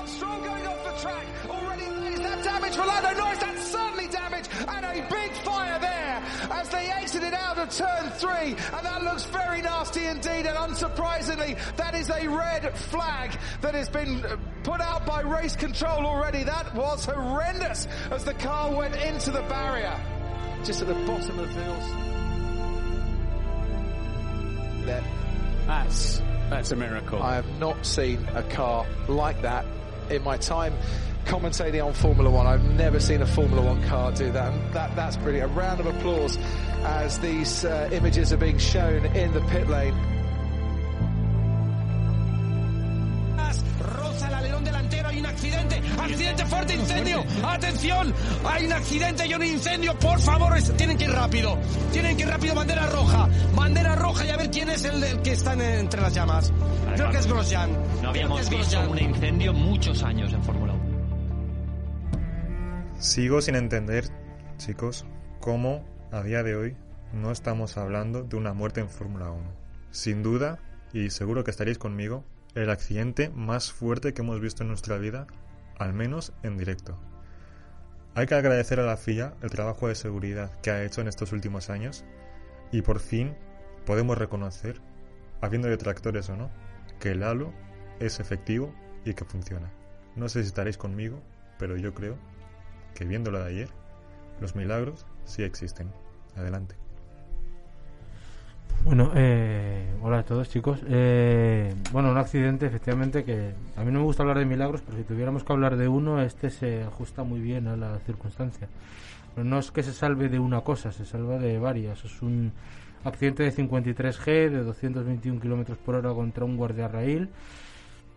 Armstrong going off the track. Already there. Is that damage for Lando Norris? That's certainly damage. And a big fire there as they exited out of turn three. And that looks very nasty indeed. And unsurprisingly, that is a red flag that has been uh, put out by race control already. That was horrendous as the car went into the barrier. Just at the bottom of the field. There. That's that's a miracle. I have not seen a car like that in my time commentating on Formula One. I've never seen a Formula One car do that. And that that's brilliant. A round of applause as these uh, images are being shown in the pit lane. Roza el alerón delantero, hay un accidente, accidente fuerte, incendio, atención, hay un accidente y un incendio, por favor, tienen que ir rápido, tienen que ir rápido, bandera roja, bandera roja y a ver quién es el, el que está en- entre las llamas. Creo que es Grosjean. No habíamos visto Grosjean. un incendio muchos años en Fórmula 1. Sigo sin entender, chicos, cómo a día de hoy no estamos hablando de una muerte en Fórmula 1. Sin duda, y seguro que estaréis conmigo, el accidente más fuerte que hemos visto en nuestra vida, al menos en directo. Hay que agradecer a la FIA el trabajo de seguridad que ha hecho en estos últimos años y por fin podemos reconocer, habiendo detractores o no, que el halo es efectivo y que funciona. No sé si estaréis conmigo, pero yo creo que viendo lo de ayer, los milagros sí existen. Adelante. Bueno, eh, hola a todos chicos. Eh, bueno, un accidente efectivamente que a mí no me gusta hablar de milagros, pero si tuviéramos que hablar de uno, este se ajusta muy bien a la circunstancia. Pero no es que se salve de una cosa, se salva de varias. Es un accidente de 53G de 221 kilómetros por hora contra un guardiarraíl,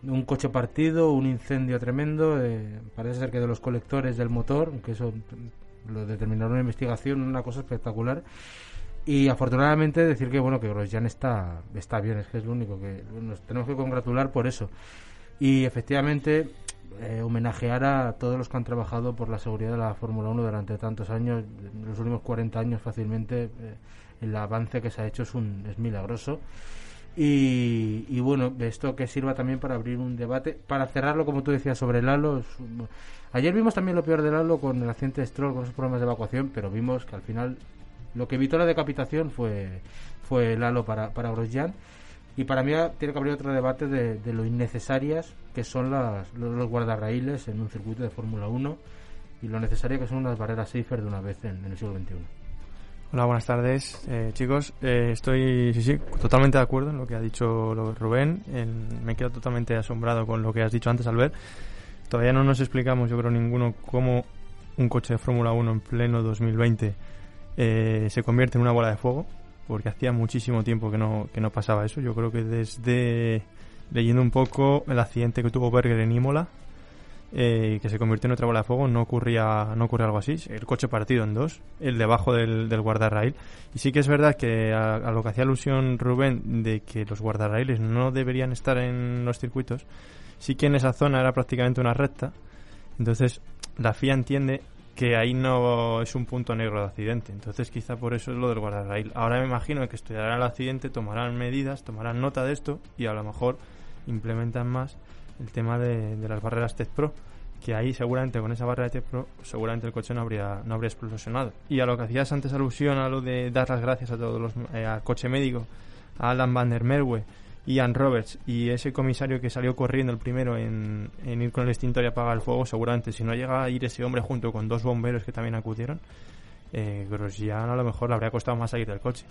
un coche partido, un incendio tremendo. eh, parece ser que de los colectores del motor, que eso lo determinaron en la investigación, una cosa espectacular. Y afortunadamente decir que bueno que Grosjean está está bien, es que es lo único que nos tenemos que congratular por eso. Y efectivamente eh, homenajear a todos los que han trabajado por la seguridad de la Fórmula 1 durante tantos años, los últimos 40 años fácilmente eh, el avance que se ha hecho es un es milagroso. Y, y bueno, esto que sirva también para abrir un debate, para cerrarlo, como tú decías, sobre el halo. Ayer vimos también lo peor del halo con el accidente de Stroll, con esos problemas de evacuación, pero vimos que al final lo que evitó la decapitación fue, fue el halo para, para Grosjean. Y para mí tiene que abrir otro debate de, de lo innecesarias que son las, los, guardarraíles en un circuito de Fórmula 1 y lo necesario que son unas barreras safer de una vez en, en el siglo XXI. Hola, buenas tardes, eh, chicos. Eh, estoy, sí, sí, totalmente de acuerdo en lo que ha dicho Rubén. En- me quedo totalmente asombrado con lo que has dicho antes, Albert. Todavía no nos explicamos, yo creo, ninguno cómo un coche de Fórmula 1 en pleno 2020 eh, se convierte en una bola de fuego, porque hacía muchísimo tiempo que no, que no pasaba eso. Yo creo que desde leyendo un poco el accidente que tuvo Berger en Imola, eh, que se convirtió en otra bola de fuego, no ocurría, no ocurría algo así. El coche partido en dos, el debajo del, del guardarraíl. Y sí que es verdad que a, lo que hacía alusión Rubén de que los guardarraíles no deberían estar en los circuitos, sí que en esa zona era prácticamente una recta. Entonces la FIA entiende que ahí no es un punto negro de accidente. Entonces quizá por eso es lo del guardarraíl. Ahora me imagino que estudiarán el accidente, tomarán medidas, tomarán nota de esto y a lo mejor implementan más el tema de, las barreras TED Pro que ahí seguramente con esa barrera de TED Pro seguramente el coche no habría no habría explosionado y a lo que hacías antes alusión a lo de dar las gracias a todos los eh, al coche médico a Alan Van der Merwe Ian Roberts y ese comisario que salió corriendo el primero en, ir con el extintor y apagar el fuego seguramente si no llega a ir ese hombre junto con dos bomberos que también acudieron eh, Grosjean a lo mejor le habría costado más salir del coche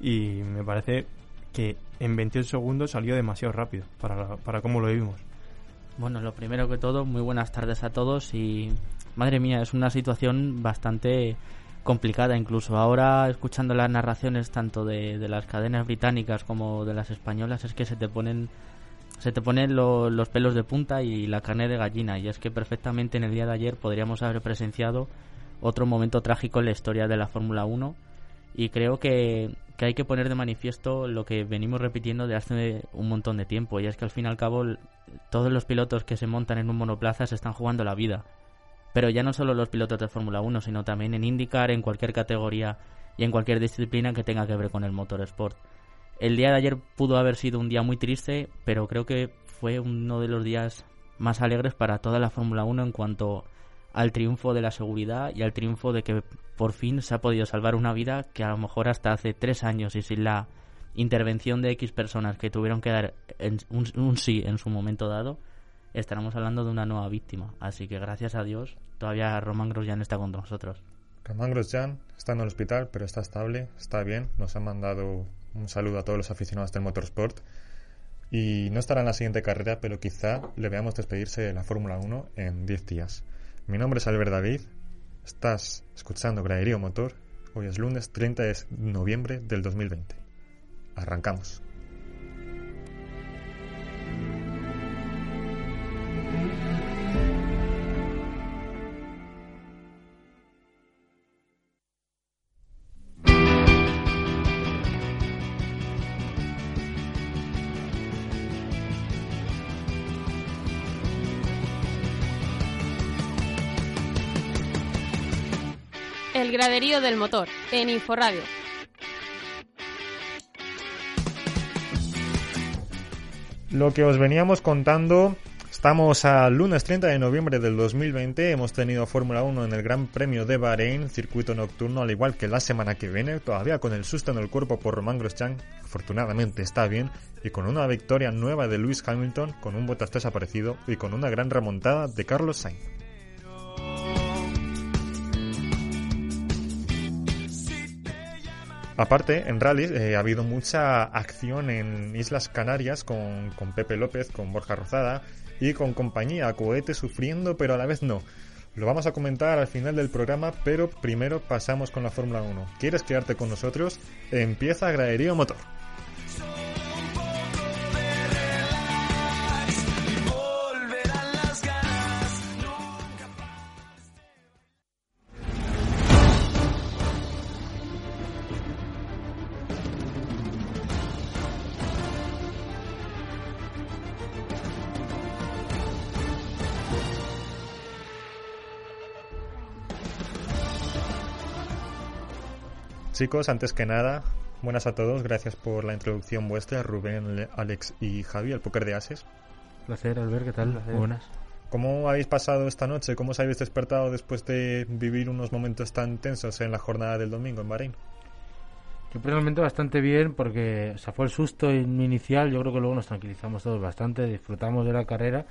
y me parece que en 28 segundos salió demasiado rápido para, para cómo lo vivimos. Bueno, lo primero que todo, muy buenas tardes a todos y madre mía, es una situación bastante complicada incluso. Ahora escuchando las narraciones tanto de, de las cadenas británicas como de las españolas es que se te ponen se te ponen lo- los pelos de punta y la carne de gallina. Y es que perfectamente en el día de ayer podríamos haber presenciado otro momento trágico en la historia de la Fórmula 1 y creo que, que hay que poner de manifiesto lo que venimos repitiendo de hace un montón de tiempo. Y es que al fin y al cabo todos los pilotos que se montan en un monoplaza se están jugando la vida pero ya no solo los pilotos de Fórmula 1 sino también en IndyCar en cualquier categoría y en cualquier disciplina que tenga que ver con el motorsport. El día de ayer pudo haber sido un día muy triste pero creo que fue uno de los días más alegres para toda la Fórmula 1 en cuanto al triunfo de la seguridad y al triunfo de que por fin se ha podido salvar una vida que a lo mejor hasta hace tres años y sin la intervención de X personas que tuvieron que dar un, sí en su momento dado, estaremos hablando de una nueva víctima. Así que gracias a Dios, todavía Román Grosjean está con nosotros. Román Grosjean está en el hospital, pero está estable, está bien. Nos ha mandado un saludo a todos los aficionados del motorsport. Y no estará en la siguiente carrera, pero quizá le veamos despedirse de la Fórmula 1 en 10 días. Mi nombre es Albert David. Estás escuchando Graderío Motor. Hoy es lunes 30 de noviembre del 2020. Arrancamos. Graderío del motor, en Inforadio. Lo que os veníamos contando, estamos al lunes 30 de noviembre del 2020, hemos tenido Fórmula 1 en el Gran Premio de Bahrein, circuito nocturno, al igual que la semana que viene, todavía con el susto en el cuerpo por Román Grosjean, afortunadamente está bien, y con una victoria nueva de Lewis Hamilton, con un Bottas desaparecido y con una gran remontada de Carlos Sainz. Aparte, en rally eh, ha habido mucha acción en Islas Canarias con, con, Pepe López, con Borja Rozada y con compañía, cohete sufriendo, pero a la vez no. Lo vamos a comentar al final del programa, pero primero pasamos con la Fórmula 1. ¿Quieres quedarte con nosotros? Empieza Graderío Motor. Chicos, antes que nada, buenas a todos, gracias por la introducción vuestra, Rubén, Alex y Javi, el póker de ases. Placer, Albert, ¿qué tal? Buenas. ¿Cómo habéis pasado esta noche? ¿Cómo os habéis despertado después de vivir unos momentos tan tensos en la jornada del domingo en Bahrein? Yo personalmente bastante bien porque se fue el susto inicial, yo creo que luego nos tranquilizamos todos bastante, disfrutamos de la carrera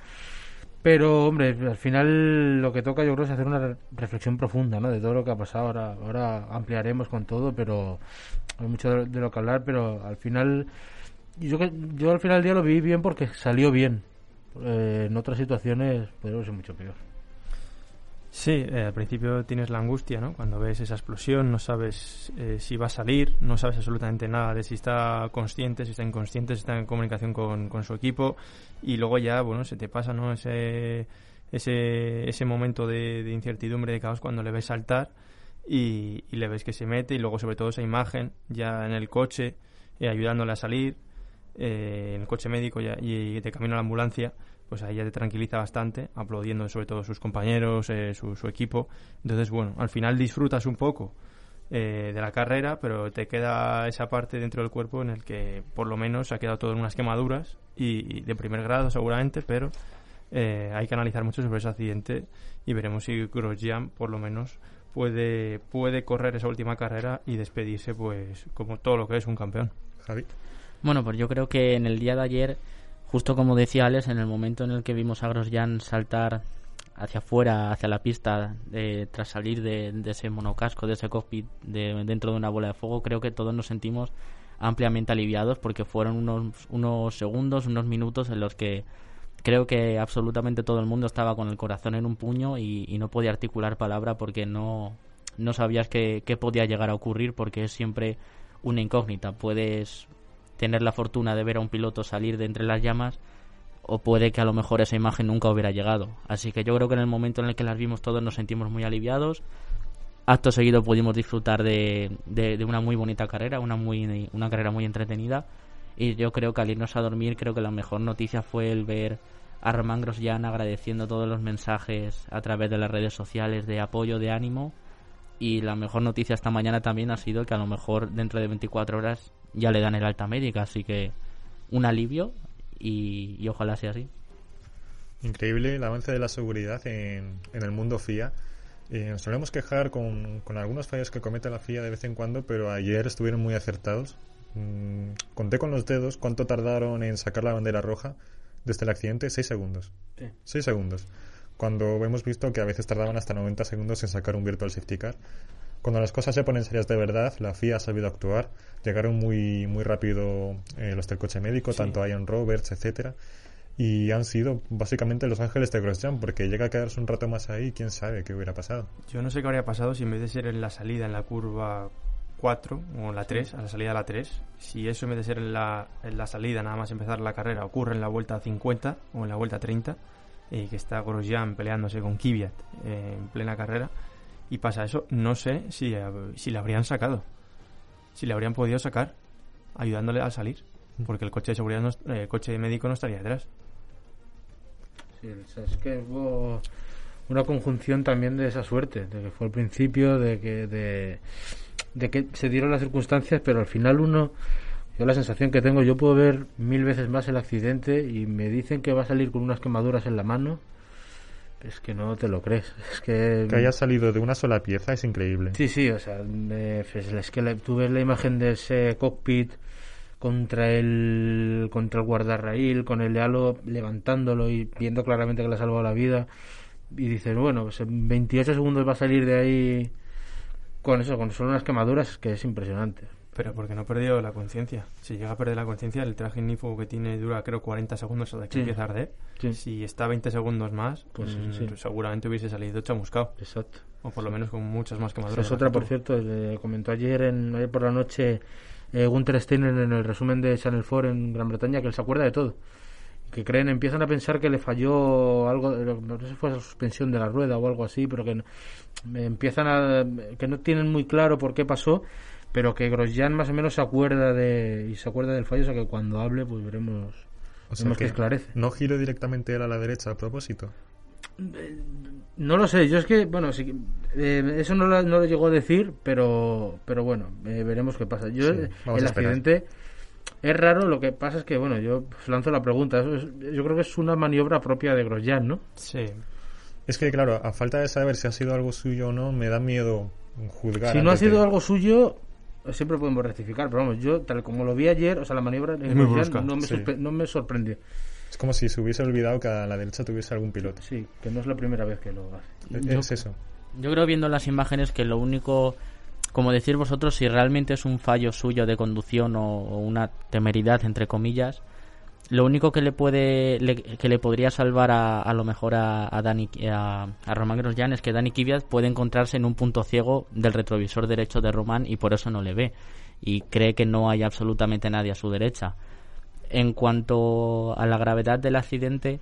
pero, hombre, al final lo que toca yo creo es hacer una reflexión profunda, ¿no? De todo lo que ha pasado. Ahora, ahora ampliaremos con todo, pero hay mucho de, lo que hablar, pero al final, yo, yo al final del día lo vi bien porque salió bien. Eh, en otras situaciones podría ser mucho peor. Sí, eh, al principio tienes la angustia, ¿no? Cuando ves esa explosión, no sabes eh, si va a salir, no sabes absolutamente nada de si está consciente, si está inconsciente, si está en comunicación con, con su equipo y luego ya, bueno, se te pasa, ¿no? Ese, ese, ese momento de, de incertidumbre, de caos cuando le ves saltar y, y, le ves que se mete y luego sobre todo esa imagen ya en el coche eh, ayudándole a salir, en el coche médico ya, y de camino a la ambulancia pues ahí ya te tranquiliza bastante, aplaudiendo sobre todo sus compañeros, eh, su, equipo. Entonces, bueno, al final disfrutas un poco eh, de la carrera, pero te queda esa parte dentro del cuerpo en el que por lo menos ha quedado todo en unas quemaduras y, de primer grado seguramente, pero eh, hay que analizar mucho sobre ese accidente y veremos si Grosjean por lo menos puede, puede correr esa última carrera y despedirse pues como todo lo que es un campeón. Javi. Bueno, pues yo creo que en el día de ayer justo como decía Alex, en el momento en el que vimos a Grosjean saltar hacia afuera, hacia la pista, tras salir de, ese monocasco, de ese cockpit, de, dentro de una bola de fuego, creo que todos nos sentimos ampliamente aliviados porque fueron unos, unos segundos, unos minutos en los que creo que absolutamente todo el mundo estaba con el corazón en un puño y, no podía articular palabra porque no, no sabías qué, qué podía llegar a ocurrir porque es siempre una incógnita. Puedes tener la fortuna de ver a un piloto salir de entre las llamas o puede que a lo mejor esa imagen nunca hubiera llegado. Así que yo creo que en el momento en el que las vimos todos nos sentimos muy aliviados. Acto seguido pudimos disfrutar de, de, una muy bonita carrera, una, muy, una carrera muy entretenida. Y yo creo que al irnos a dormir, creo que la mejor noticia fue el ver a Román Grosjean agradeciendo todos los mensajes a través de las redes sociales de apoyo, de ánimo. Y la mejor noticia esta mañana también ha sido que a lo mejor dentro de 24 horas ya le dan el alta médica, así que un alivio y, ojalá sea así. increíble el avance de la seguridad en, en el mundo FIA. Eh, nos solemos quejar con, con algunos fallos que comete la FIA de vez en cuando, pero ayer estuvieron muy acertados. Mm, conté con los dedos cuánto tardaron en sacar la bandera roja desde el accidente, 6 segundos. Sí. 6 segundos. Cuando hemos visto que a veces tardaban hasta 90 segundos en sacar un virtual safety car. Cuando las cosas se ponen serias de verdad, la FIA ha sabido actuar. Llegaron muy, muy rápido eh, los del coche médico, tanto Ian Roberts, etcétera. Y han sido básicamente los ángeles de Grosjean porque llega a quedarse un rato más ahí quién sabe qué hubiera pasado. Yo no sé qué habría pasado si en vez de ser en la salida en la curva 4 o en la 3, a la salida de la 3, si eso en vez de ser en la, en la salida nada más empezar la carrera ocurre en la vuelta 50 o en la vuelta 30 y que está Grosjean peleándose con Kvyat eh, en plena carrera y pasa eso, no sé si, eh, si le habrían sacado, si le habrían podido sacar ayudándole a salir, porque el coche de seguridad, no, eh, el coche médico no estaría detrás. Sí, es que hubo una conjunción también de esa suerte, de que fue al principio, de que, de, de que se dieron las circunstancias, pero al final uno, yo la sensación que tengo, yo puedo ver mil veces más el accidente y me dicen que va a salir con unas quemaduras en la mano, es que no te lo crees. Es que, que haya salido de una sola pieza es increíble Sí, sí, o sea, me- es que tú ves la imagen de ese cockpit contra el contra el guardarraíl, con el halo levantándolo y viendo claramente que le ha salvado la vida y dices, bueno, pues en 28 segundos va a salir de ahí con eso, con solo unas quemaduras, que es impresionante. Pero porque no perdió la conciencia. Si llega a perder la conciencia, el traje ignífugo que tiene dura creo 40 segundos hasta que Sí. empieza a arder. Sí. Si está 20 segundos más, Pues mm, sí. seguramente hubiese salido chamuscado. Exacto. O por lo menos con muchas más quemaduras. es otra, por cierto, le comentó ayer, en, ayer por la noche eh, Gunther Steiner en el resumen de Channel 4 en Gran Bretaña que él se acuerda de todo. Que creen, empiezan a pensar que le falló algo, no sé si fue la suspensión de la rueda o algo así, pero que no- empiezan a. que no tienen muy claro por qué pasó, pero que Grosjean más o menos se acuerda de. y se acuerda del fallo, o sea que cuando hable, pues veremos. o sea veremos que que esclarece. no giro directamente él a la derecha a propósito No lo sé, yo es que, bueno, sí, que, eh, eso no lo, no lo llegó a decir, pero, pero bueno, eh, veremos qué pasa. Yo, Sí, eh, vamos el accidente es raro, lo que pasa es que, bueno, yo lanzo la pregunta. Eso es- yo creo que es una maniobra propia de Grosjean, ¿no? Sí. es que claro a falta de saber si ha sido algo suyo o no me da miedo juzgar Si no ha de- sido algo suyo, siempre podemos rectificar, pero vamos, yo, tal como lo vi ayer, o sea, la maniobra brusca, no, me sí. sorpre- no me sorprendió. es como si se hubiese olvidado que a la derecha tuviese algún piloto Sí, que no es la primera vez que lo hace. Es- es eso Yo creo viendo las imágenes que lo único, como decir vosotros, si realmente es un fallo suyo de conducción o, o una temeridad, entre comillas, lo único que le puede, le- que le podría salvar a, a lo mejor a, Dani, a, a Román Grosjean es que Dani Kvyat puede encontrarse en un punto ciego del retrovisor derecho de Román y por eso no le ve y cree que no hay absolutamente nadie a su derecha. En cuanto a la gravedad del accidente,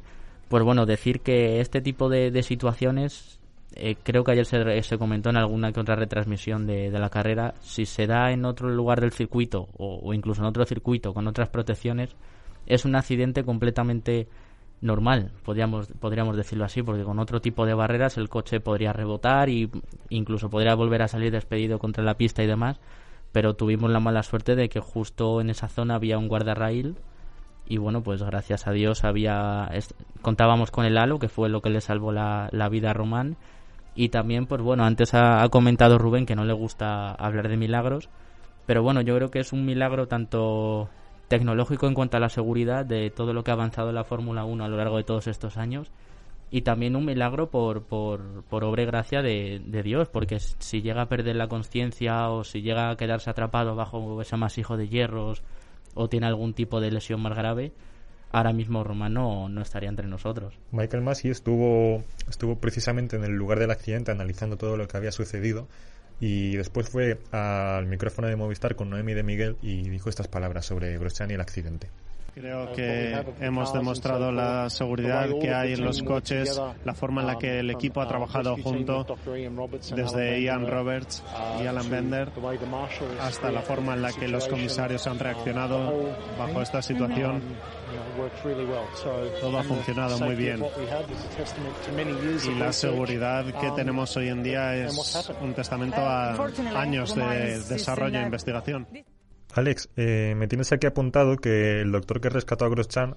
pues bueno, decir que este tipo de, situaciones, eh, creo que ayer se, se comentó en alguna que otra retransmisión de, la carrera, si se da en otro lugar del circuito o incluso en otro circuito con otras protecciones, es un accidente completamente normal, podríamos, podríamos decirlo así, porque con otro tipo de barreras el coche podría rebotar y incluso podría volver a salir despedido contra la pista y demás, pero tuvimos la mala suerte de que justo en esa zona había un guardarraíl y bueno, pues gracias a Dios había contábamos con el halo, que fue lo que le salvó la, la vida a Román. Y también, pues bueno, antes ha comentado Rubén que no le gusta hablar de milagros, pero bueno, yo creo que es un milagro tanto tecnológico en cuanto a la seguridad de todo lo que ha avanzado la Fórmula 1 a lo largo de todos estos años y también un milagro por, por, por obra y gracia de, de Dios, porque si llega a perder la conciencia o si llega a quedarse atrapado bajo ese masijo de hierros o tiene algún tipo de lesión más grave, ahora mismo Romano no estaría entre nosotros. Michael Massey estuvo, estuvo precisamente en el lugar del accidente analizando todo lo que había sucedido y después fue al micrófono de Movistar con Noemi de Miguel y dijo estas palabras sobre Grosjean y el accidente. Creo que hemos demostrado la seguridad que hay en los coches, la forma en la que el equipo ha trabajado junto, desde Ian Roberts y Alan Bender, hasta la forma en la que los comisarios han reaccionado bajo esta situación. Todo ha funcionado muy bien. Y la seguridad que tenemos hoy en día es un testamento a años de desarrollo e investigación. Alex, eh, me tienes aquí apuntado que el doctor que rescató a Grosjean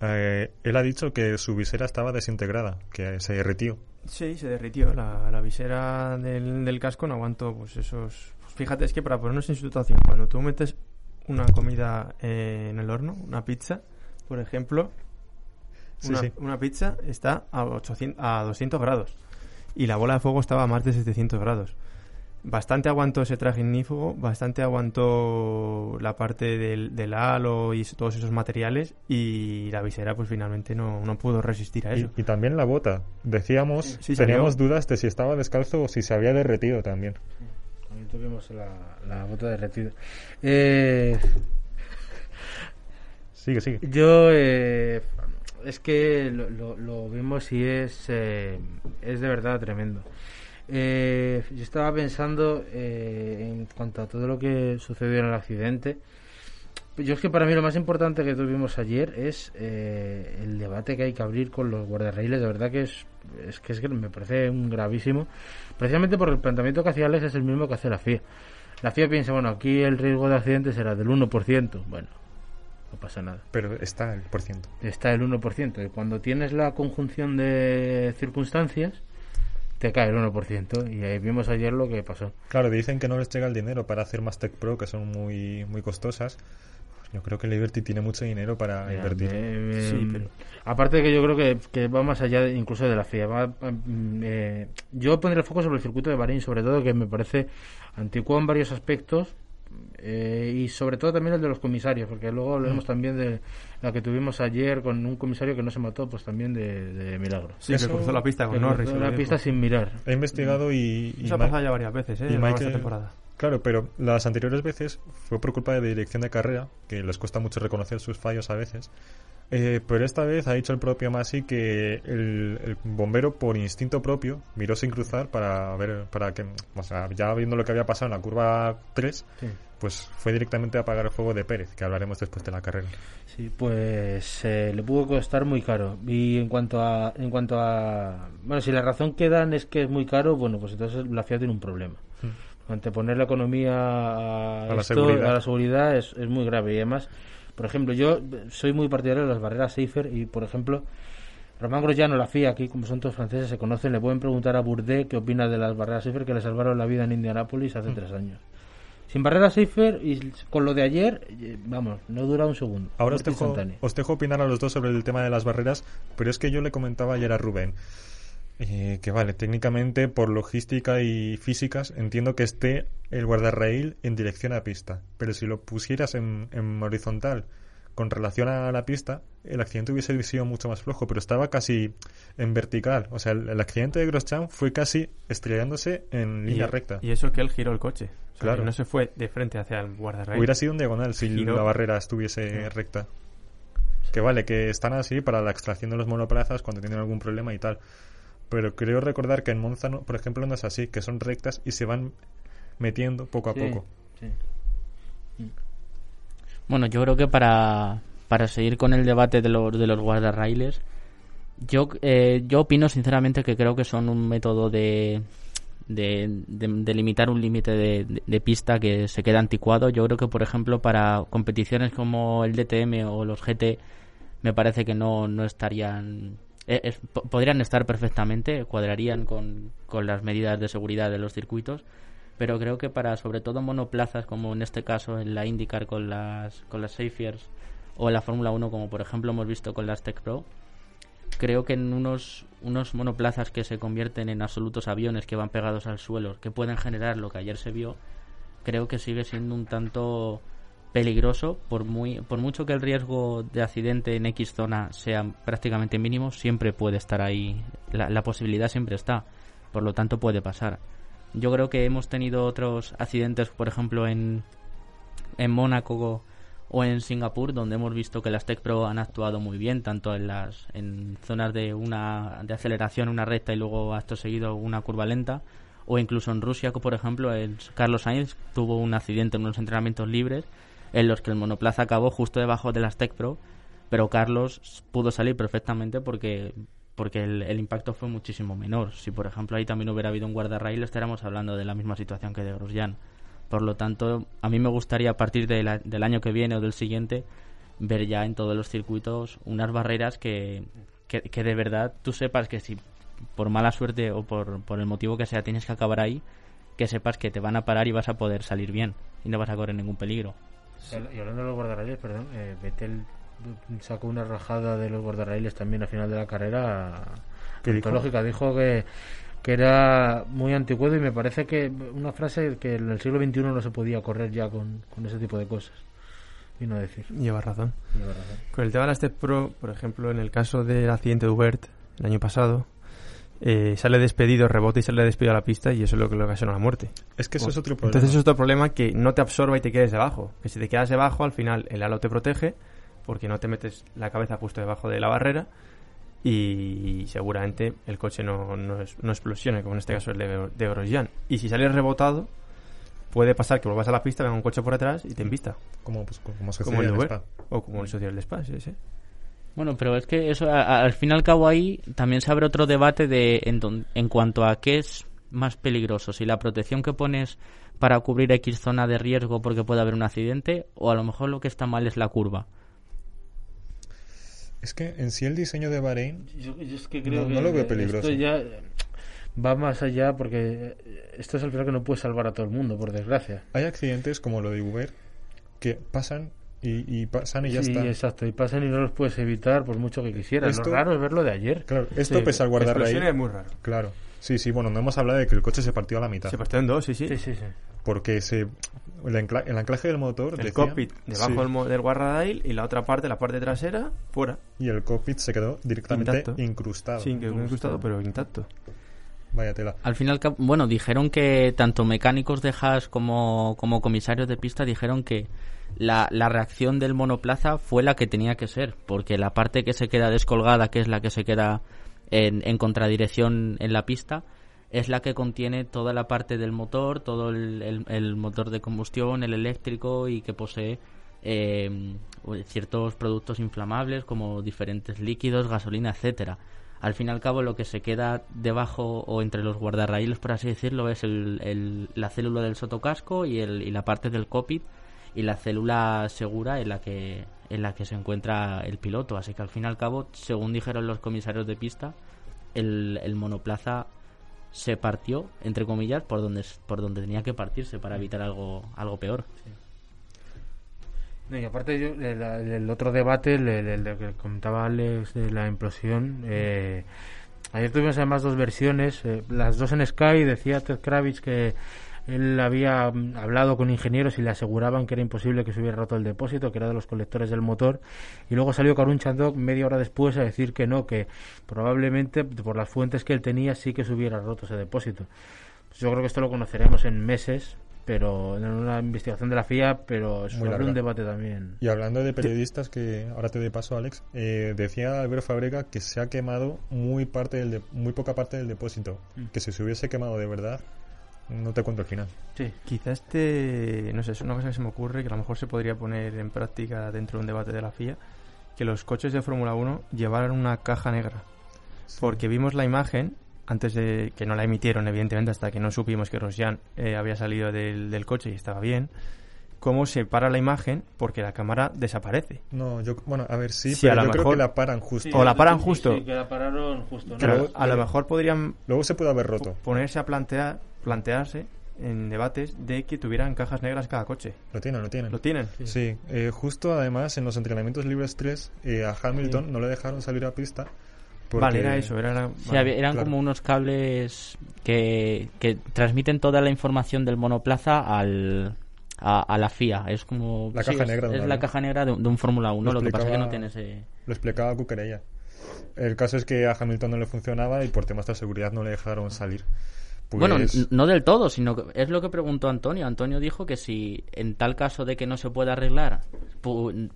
eh, él ha dicho que su visera estaba desintegrada, que se derritió. Sí, se derritió. La, la visera del, del, casco no aguantó pues esos... Pues fíjate, es que para ponernos en situación, cuando tú metes una comida eh, en el horno, una pizza, por ejemplo, una, sí, sí. una pizza está a, 800, a 200 grados y la bola de fuego estaba a más de 700 grados. Bastante aguantó ese traje ignífugo, bastante aguantó la parte del, del, halo y todos esos materiales y la visera pues finalmente no, no pudo resistir a eso. Y, y también la bota. Decíamos, sí, teníamos salió. dudas de si estaba descalzo o si se había derretido también. También tuvimos la, la bota derretida. Eh... Sigue, sigue. Yo eh, es que lo, lo, lo, vimos y es, eh, es de verdad tremendo. Eh, yo estaba pensando eh, en cuanto a todo lo que sucedió en el accidente. Yo es que para mí lo más importante que tuvimos ayer es eh, el debate que hay que abrir con los guardarraíles. De verdad que es, es que es que me parece un gravísimo. Precisamente porque el planteamiento que hacía Alex es el mismo que hace la FIA. La FIA piensa, bueno, aquí el riesgo de accidente será del 1%. Bueno, no pasa nada. Pero está el por ciento. Está el 1%. Y cuando tienes la conjunción de circunstancias, te cae el 1%. Y ahí vimos ayer lo que pasó. Claro, dicen que no les llega el dinero para hacer más Tech Pro, que son muy, muy costosas. Yo creo que Liberty tiene mucho dinero para Mira, invertir. Me, sí, pero... Aparte de que yo creo que, que va más allá de, incluso de la FIA. Va, eh, yo pondré el foco sobre el circuito de Bahrein, sobre todo, que me parece anticuado en varios aspectos. Eh, y sobre todo también el de los comisarios, porque luego hablaremos mm. también de la que tuvimos ayer con un comisario que no se mató, pues también de, de milagro. Sí, Eso, que cruzó la pista con Norris. La pista sin mirar. He investigado y. y Eso ha pasado ya varias veces, ¿eh? Y Mike, esta temporada. Claro, pero las anteriores veces fue por culpa de dirección de carrera, que les cuesta mucho reconocer sus fallos a veces. Eh, pero esta vez ha dicho el propio Masi que el, el, bombero, por instinto propio, miró sin cruzar para ver, para que, o sea, ya viendo lo que había pasado en la curva 3, sí. pues fue directamente a apagar el fuego de Pérez, que hablaremos después de la carrera. Sí, pues eh, le pudo costar muy caro. Y en cuanto a, en cuanto a, bueno, si la razón que dan es que es muy caro, bueno, pues entonces la FIA tiene un problema. Anteponer la economía a, a, la, seguridad. a la seguridad es, es muy grave y además por ejemplo, yo soy muy partidario de las barreras Safer y, por ejemplo, Román Grosjean o la FIA, aquí como son todos franceses, se conocen, le pueden preguntar a Bourdais qué opina de las barreras Safer que le salvaron la vida en Indianápolis hace mm. tres años. Sin barreras Safer y con lo de ayer, vamos, no dura un segundo. Ahora os dejo, os dejo opinar a los dos sobre el tema de las barreras, pero es que yo le comentaba ayer a Rubén. Eh, que vale, técnicamente por logística y físicas entiendo que esté el guardarraíl en dirección a pista, pero si lo pusieras en, en, horizontal con relación a la pista, el accidente hubiese sido mucho más flojo, pero estaba casi en vertical. O sea, el, el accidente de Grosjean fue casi estrellándose en línea y, recta. Y eso que él giró el coche. O sea, claro. no se fue de frente hacia el guardarraíl. Hubiera sido un diagonal si giró. la barrera estuviese sí. recta. Que vale, que están así para la extracción de los monoplazas cuando tienen algún problema y tal pero creo recordar que en Monza, no, por ejemplo, no es así, que son rectas y se van metiendo poco a sí, poco. Sí. Bueno, yo creo que para, para seguir con el debate de los, de los guardarrailes, yo, eh, yo opino sinceramente que creo que son un método de, de, de, de limitar un límite de, de, pista que se queda anticuado. Yo creo que, por ejemplo, para competiciones como el DTM o los GT, me parece que no, no estarían es, podrían estar perfectamente, cuadrarían con, con, las medidas de seguridad de los circuitos, pero creo que para sobre todo monoplazas, como en este caso en la IndyCar con las, con las Safiers o en la Fórmula 1, como por ejemplo hemos visto con las Tech Pro, creo que en unos, unos monoplazas que se convierten en absolutos aviones que van pegados al suelo, que pueden generar lo que ayer se vio, creo que sigue siendo un tanto peligroso, por, muy, por mucho que el riesgo de accidente en X zona sea prácticamente mínimo, siempre puede estar ahí, la, posibilidad siempre está, por lo tanto puede pasar. Yo creo que hemos tenido otros accidentes, por ejemplo, en, en Mónaco o en Singapur, donde hemos visto que las Tech Pro han actuado muy bien, tanto en las en zonas de una de aceleración, una recta y luego acto seguido una curva lenta, o incluso en Rusia, por ejemplo, el Carlos Sainz tuvo un accidente en unos entrenamientos libres en los que el monoplaza acabó justo debajo de las Tech Pro, pero Carlos pudo salir perfectamente porque porque el, impacto fue muchísimo menor. Si, por ejemplo, ahí también hubiera habido un guardarraíl, estaríamos hablando de la misma situación que de Grosjean. Por lo tanto, a mí me gustaría a partir del año que viene o del siguiente ver ya en todos los circuitos unas barreras que, que, que de verdad tú sepas que si por mala suerte o por, por el motivo que sea tienes que acabar ahí, que sepas que te van a parar y vas a poder salir bien y no vas a correr ningún peligro. Y hablando de los guardarraíles, perdón, eh, Vettel sacó una rajada de los guardarraíles también al final de la carrera. ¿Qué dijo? Que, que era muy anticuado y me parece que una frase que en el siglo XXI no se podía correr ya con, con ese tipo de cosas. Vino a decir. Lleva razón. Lleva razón. Con el tema de la Step Pro, por ejemplo, en el caso del accidente de Hubert el año pasado, eh, sale despedido, rebota y sale despedido a la pista y eso es lo que le ocasiona la muerte. Es que eso Pues, es otro problema. Entonces es otro problema que no te absorba y te quedes debajo. Que si te quedas debajo, al final el halo te protege porque no te metes la cabeza justo debajo de la barrera y seguramente el coche no, no, es- no explosione, como en este caso el de, de Grosjean. Y si sales rebotado, puede pasar que vuelvas a la pista, venga un coche por atrás y te invista. Como, pues, como Como en Uber. Spa. O como el social de Spa, sí, sí. Bueno, pero es que eso, a- a- al fin y al cabo ahí también se abre otro debate de en, don- en cuanto a qué es más peligroso, si la protección que pones para cubrir X zona de riesgo porque puede haber un accidente o a lo mejor lo que está mal es la curva. Es que en sí el diseño de Bahrein Yo, yo es que No- creo no que lo veo peligroso. Esto ya eh, va más allá porque eh, esto es al final que no puede salvar a todo el mundo, por desgracia. hay accidentes como lo de Uber que pasan y, y pasan y ya sí, está. exacto. Y pasan y no los puedes evitar por mucho que quisieras. Esto- Lo raro es verlo de ayer. Claro, esto Sí, pese al guardarraíl. explosiones es muy raro. Claro. Sí, sí, bueno, no hemos hablado de que el coche se partió a la mitad. Se partió en dos, sí, sí. Sí, sí, sí. Porque se, el, ancla- el anclaje del motor. El decía- cockpit debajo Sí, del, guardrail y la otra parte, la parte trasera, fuera. Y el cockpit se quedó directamente Intacto. incrustado. Sí, que incrustado, pero intacto. Vaya tela. Al final, bueno, dijeron que tanto mecánicos de Haas como, como comisarios de pista dijeron que la, la reacción del monoplaza fue la que tenía que ser, porque la parte que se queda descolgada, que es la que se queda en, en contradirección en la pista, es la que contiene toda la parte del motor, todo el, el- motor de combustión, el eléctrico y que posee eh, ciertos productos inflamables como diferentes líquidos, gasolina, etcétera. Al fin y al cabo, lo que se queda debajo o entre los guardarraíles, por así decirlo, es el, la célula del sotocasco y, y la parte del cockpit y la célula segura en la que en la que se encuentra el piloto. Así que al fin y al cabo, según dijeron los comisarios de pista, el, el monoplaza se partió, entre comillas, por donde por donde tenía que partirse para evitar algo algo peor. Y aparte, yo, el, otro debate, el, el- que comentaba Alex de la implosión, eh, ayer tuvimos además dos versiones, eh, las dos en Sky, decía Ted Kravitz que él había mm, hablado con ingenieros y le aseguraban que era imposible que se hubiera roto el depósito, que era de los colectores del motor, y luego salió Karun Chandok media hora después a decir que no, que probablemente por las fuentes que él tenía sí que se hubiera roto ese depósito. Pues yo creo que esto lo conoceremos en meses, pero en una investigación de la FIA, pero larga. un debate también. Y hablando de periodistas, que ahora te doy paso, Alex, eh, decía Alberto Fabrega que se ha quemado muy parte del de- muy poca parte del depósito. Mm. Que si se hubiese quemado de verdad, no te cuento el final. Sí. Quizá este, no sé, es una cosa que se me ocurre que a lo mejor se podría poner en práctica dentro de un debate de la FIA, que los coches de Fórmula 1 llevaran una caja negra. Porque vimos la imagen, antes de que no la emitieron, evidentemente, hasta que no supimos que Rosjan eh, había salido del, del coche y estaba bien, cómo se para la imagen porque la cámara desaparece. No, yo, bueno, a ver, sí, Sí, a pero lo yo creo mejor- que la paran justo. O la paran justo. Sí, que la pararon justo. a lo mejor podrían Luego se puede haber roto. ponerse a plantear, plantearse en debates de que tuvieran cajas negras cada coche. Lo tienen, lo tienen. ¿Lo tienen? Sí, eh, justo además en los entrenamientos libres 3 eh, a Hamilton no le dejaron salir a pista. porque- Vale, era eso, era Sí, vale, eran claro. como unos cables que, que transmiten toda la información del monoplaza al, a, a la FIA. Es como. La sí, caja es- negra de Es, la caja negra de, un- de un Fórmula 1. Lo, que pasa es que no tiene ese. Lo explicaba Cuquerella. El caso es que a Hamilton no le funcionaba y por temas de seguridad no le dejaron salir. Pues- Bueno, n- no del todo, sino que es lo que preguntó Antonio. Antonio dijo que si en tal caso de que no se pueda arreglar, pu-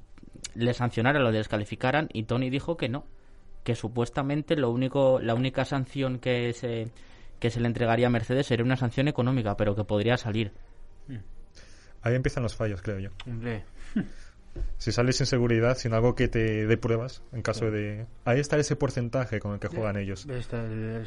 le sancionaran, lo descalificaran, y Tony dijo que no, que supuestamente lo único, la única sanción que se que se le entregaría a Mercedes sería una sanción económica, pero que podría salir. Ahí empiezan los fallos, creo yo. Hombre, Si sales sin seguridad, sin algo que te dé pruebas, en caso de... Ahí está ese porcentaje con el que juegan ellos. Está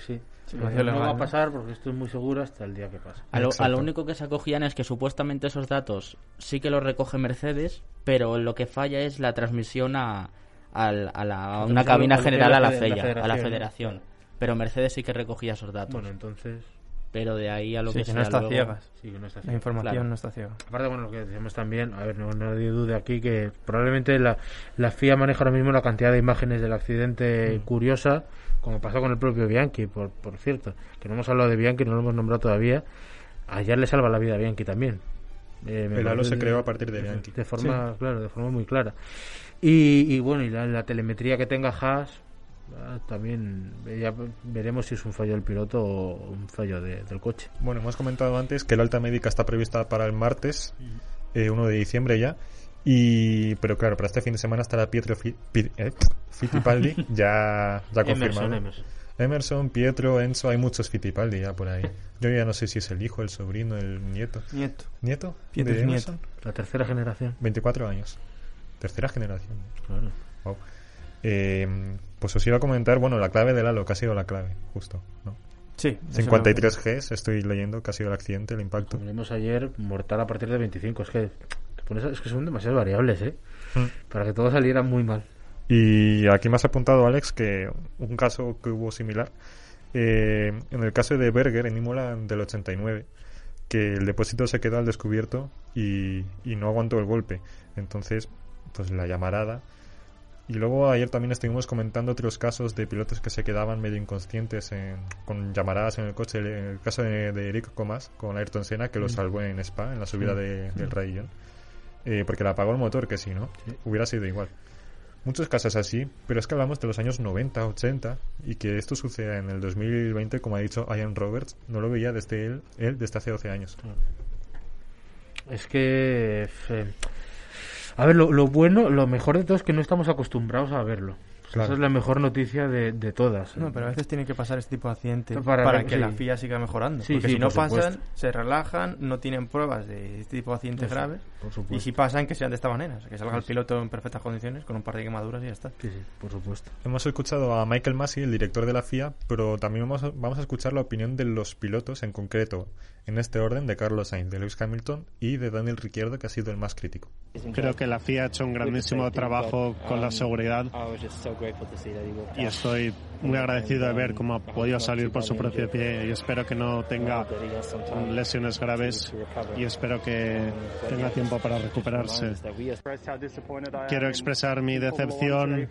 sí. Sí, no legal, va a pasar porque estoy muy seguro hasta el día que pasa. A lo, a lo único que se acogían es que supuestamente esos datos sí que los recoge Mercedes, pero lo que falla es la transmisión a, al- a la- a una cabina al- general a la, a la ¿no? federación. Pero Mercedes sí que recogía esos datos. Bueno, entonces... pero de ahí a lo Sí, que que sea no está luego- ciegas. Sí, que no está La ciega. información Claro. no está ciega. Aparte, bueno, lo que decíamos también, a ver, no, nadie dude aquí que probablemente la, la FIA maneja ahora mismo una cantidad de imágenes del accidente curiosa, como pasó con el propio Bianchi, por, por cierto, que no hemos hablado de Bianchi, no lo hemos nombrado todavía. Ayer le salva la vida a Bianchi también. Eh, El halo se creó a partir de Bianchi. De forma, claro, de forma muy clara. Y, y bueno, y la, la telemetría que tenga Haas, también ya veremos si es un fallo del piloto o un fallo de- del coche. Bueno, hemos comentado antes que la alta médica está prevista para el martes, eh, 1 de diciembre ya. Y, pero claro, para este fin de semana estará Pietro Fi- Pi- eh, Fittipaldi ya, ya confirmado. Emerson, Emerson. Emerson, Pietro, Enzo, hay muchos Fittipaldi ya por ahí. Yo ya no sé si es el hijo, el sobrino, el nieto. Nieto. ¿Nieto? Pietro de es Emerson? La tercera generación. 24 años. Tercera generación. Claro. Wow. Eh, pues os iba a comentar, bueno, la clave del halo, que ha sido la clave, justo. ¿no? Sí. eso 53 Gs, estoy leyendo que ha sido el accidente, el impacto. Vimos ayer, mortal a partir de 25. Es que, es que son demasiadas variables, ¿eh? Mm. Para que todo saliera muy mal. Y aquí me has apuntado, Alex, que un caso que hubo similar, eh, en el caso de Berger en Imola del 89, que el depósito se quedó al descubierto y, y no aguantó el golpe. Entonces, pues la llamarada. Y luego ayer también estuvimos comentando otros casos de pilotos que se quedaban medio inconscientes en- con llamaradas en el coche. En el caso de, de Eric Comas con Ayrton Senna, que lo salvó en Spa, en la subida de- del Raillon. Eh, porque le apagó el motor, que si no, Sí. hubiera sido igual. Muchos casos así, pero es que hablamos de los años 90, 80 y que esto suceda en el 2020, como ha dicho Ian Roberts, no lo veía desde él, él desde hace 12 años. Es que. eh, a ver, lo, lo bueno, lo mejor de todo es que no estamos acostumbrados a verlo. Claro. Esa es la mejor noticia de, de todas. No, pero a veces tiene que pasar este tipo de accidentes Para- para, que sí. la FIA siga mejorando. Sí, Porque sí, si no por pasan, supuesto. se relajan, no tienen pruebas de este tipo de accidentes graves. Por supuesto. Y si pasan, que sean de esta manera. o sea, que salga el piloto en perfectas condiciones, con un par de quemaduras y ya está. Sí, sí, por supuesto. Hemos escuchado a Michael Massey, el director de la FIA, pero también vamos a, vamos a escuchar la opinión de los pilotos en concreto, en este orden, de Carlos Sainz, de Lewis Hamilton y de Daniel Ricciardo, que ha sido el más crítico. Creo que la FIA ha hecho un grandísimo trabajo con la seguridad y estoy muy agradecido de ver cómo ha podido salir por su propio pie y espero que no tenga lesiones graves y espero que tenga tiempo para recuperarse. Quiero expresar mi decepción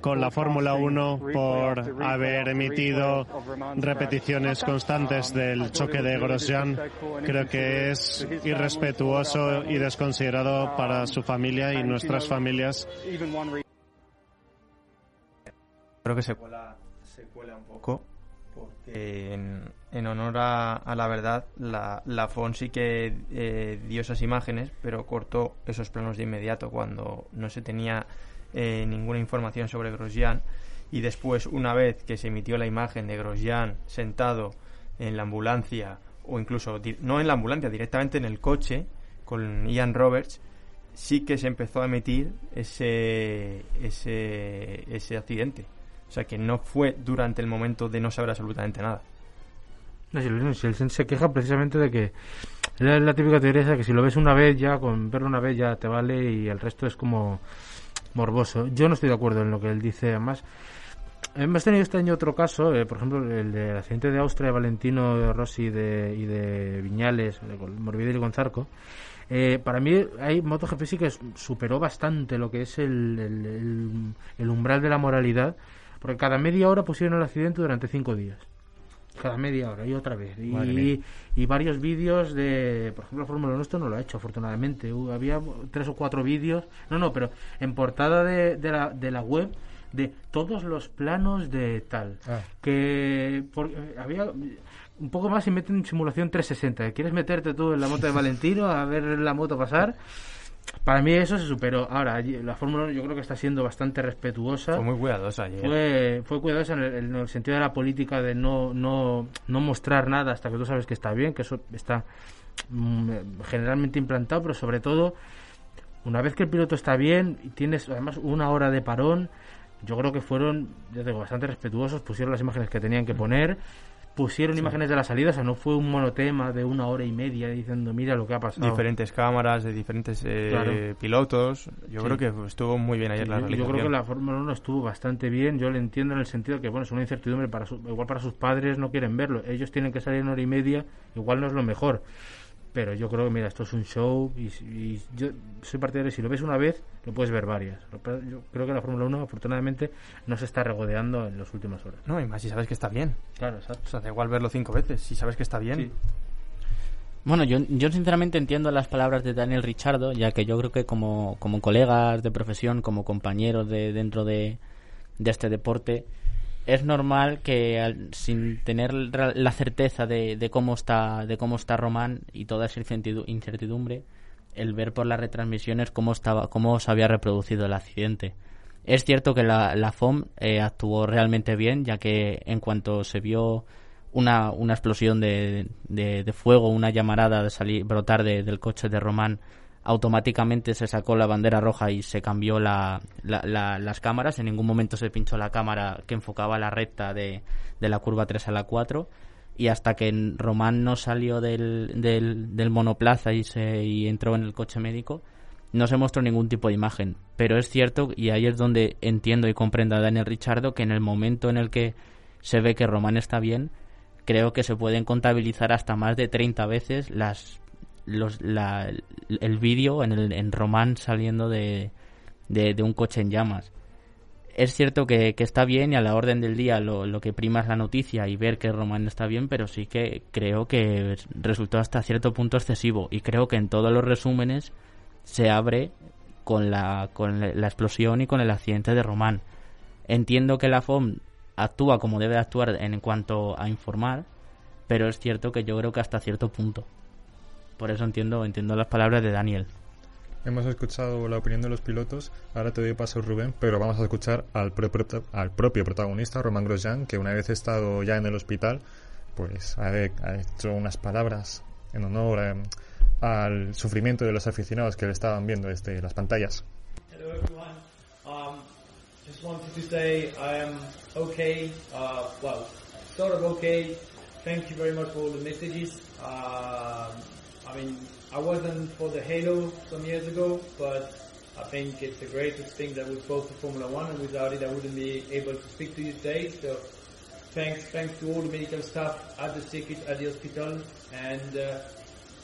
con la Fórmula 1 por haber emitido repeticiones constantes del choque de Grosjean. Creo que es irrespetuoso y desconsiderado para su familia y nuestras familias. Creo que se cuela, se cuela un poco. Porque en, honor a, la verdad, la, la FON sí que eh, dio esas imágenes, pero cortó esos planos de inmediato cuando no se tenía eh, ninguna información sobre Grosjean. Y después, una vez que se emitió la imagen de Grosjean sentado en la ambulancia, o incluso no en la ambulancia, directamente en el coche, con Ian Roberts, sí que se empezó a emitir ese, ese, ese accidente. O sea que no fue durante el momento de no saber absolutamente nada. No, si, el- si se queja precisamente de que la, la típica teoría es que si lo ves una vez ya, con verlo una vez ya te vale y el resto es como morboso. Yo no estoy de acuerdo en lo que él dice, además. Hemos tenido este año otro caso, eh, por ejemplo, el del accidente de Austria de Valentino Rossi de, y de Viñales, de Morbidelli con Zarco. Eh, para mí, hay MotoGP sí que superó bastante lo que es el- el- el umbral de la moralidad, porque cada media hora pusieron el accidente durante cinco días cada media hora y otra vez. Y, y varios vídeos de, por ejemplo, Fórmula 1 esto no lo ha hecho, afortunadamente. Había tres o cuatro vídeos, no, no, pero en portada de, de, la, de la web de todos los planos de tal. Ah. Que por- eh, había un poco más y meten simulación 360. ¿Quieres meterte tú en la moto de Valentino a ver la moto pasar? Para mí eso se superó. Ahora, la Fórmula 1 yo creo que está siendo bastante respetuosa Fue muy cuidadosa ayer. fue, fue cuidadosa en el, en el sentido de la política de no, no, no mostrar nada hasta que tú sabes que está bien, que eso está mm, generalmente implantado, pero sobre todo una vez que el piloto está bien y tienes además una hora de parón, yo creo que fueron, ya digo, bastante respetuosos, pusieron las imágenes que tenían que poner, pusieron imágenes de la salida, o sea, no fue un monotema de una hora y media diciendo, mira lo que ha pasado. Diferentes cámaras de diferentes eh, pilotos. Yo creo que estuvo muy bien ayer la yo, yo creo que la Fórmula 1 estuvo bastante bien. Yo le entiendo en el sentido que, bueno, es una incertidumbre. para Igual para sus padres no quieren verlo. Ellos tienen que salir en hora y media. Igual no es lo mejor pero yo creo que mira esto es un show y, yo soy partidario si lo ves una vez lo puedes ver varias. Yo creo que la Fórmula 1 afortunadamente no se está regodeando en las últimas horas. No y más si sabes que está bien. Claro exacto. O sea da igual verlo cinco veces si sabes que está bien. Bueno, yo, yo sinceramente entiendo las palabras de Daniel Richardo, ya que yo creo que como, como colegas de profesión, como compañeros de dentro de, de este deporte, es normal que sin tener la certeza de, cómo está de cómo está Román y toda esa incertidumbre el ver por las retransmisiones cómo estaba cómo se había reproducido el accidente. Es cierto que la, la FOM eh, actuó realmente bien ya que en cuanto se vio una, una explosión de, de, fuego una llamarada de salir brotar del coche de Román automáticamente se sacó la bandera roja y se cambió la, las cámaras. En ningún momento se pinchó la cámara que enfocaba la recta de, de la curva 3 a la 4. Y hasta que Román no salió del, del, monoplaza y, se, y entró en el coche médico, no se mostró ningún tipo de imagen. Pero es cierto, y ahí es donde entiendo y comprendo a Daniel Richardo, que en el momento en el que se ve que Román está bien, creo que se pueden contabilizar hasta más de 30 veces las los, la, el vídeo en, el, en Román saliendo de, de, un coche en llamas. Es cierto que, que, está bien y a la orden del día lo, lo, que prima es la noticia y ver que Román está bien, pero sí que creo que resultó hasta cierto punto excesivo y creo que en todos los resúmenes se abre con la, con la explosión y con el accidente de Román. Entiendo que la FOM actúa como debe actuar en cuanto a informar, pero es cierto que yo creo que hasta cierto punto. Por eso entiendo, entiendo las palabras de Daniel. Hemos escuchado la opinión de los pilotos, ahora te doy paso Rubén, pero vamos a escuchar al, al propio protagonista, Román Grosjean, que una vez estado ya en el hospital, pues ha, hecho unas palabras en honor eh, al sufrimiento de los aficionados que le estaban viendo desde las pantallas. Hello everyone. Um, just wanted to say I am okay, uh, well, sort of okay. Thank you very much for all the messages. Uh, I mean, I wasn't for the Halo some years ago, but I think it's the greatest thing that we've brought to Formula One, and without it, I wouldn't be able to speak to you today. So, thanks, thanks to all the medical staff at the circuit, at the hospital, and uh,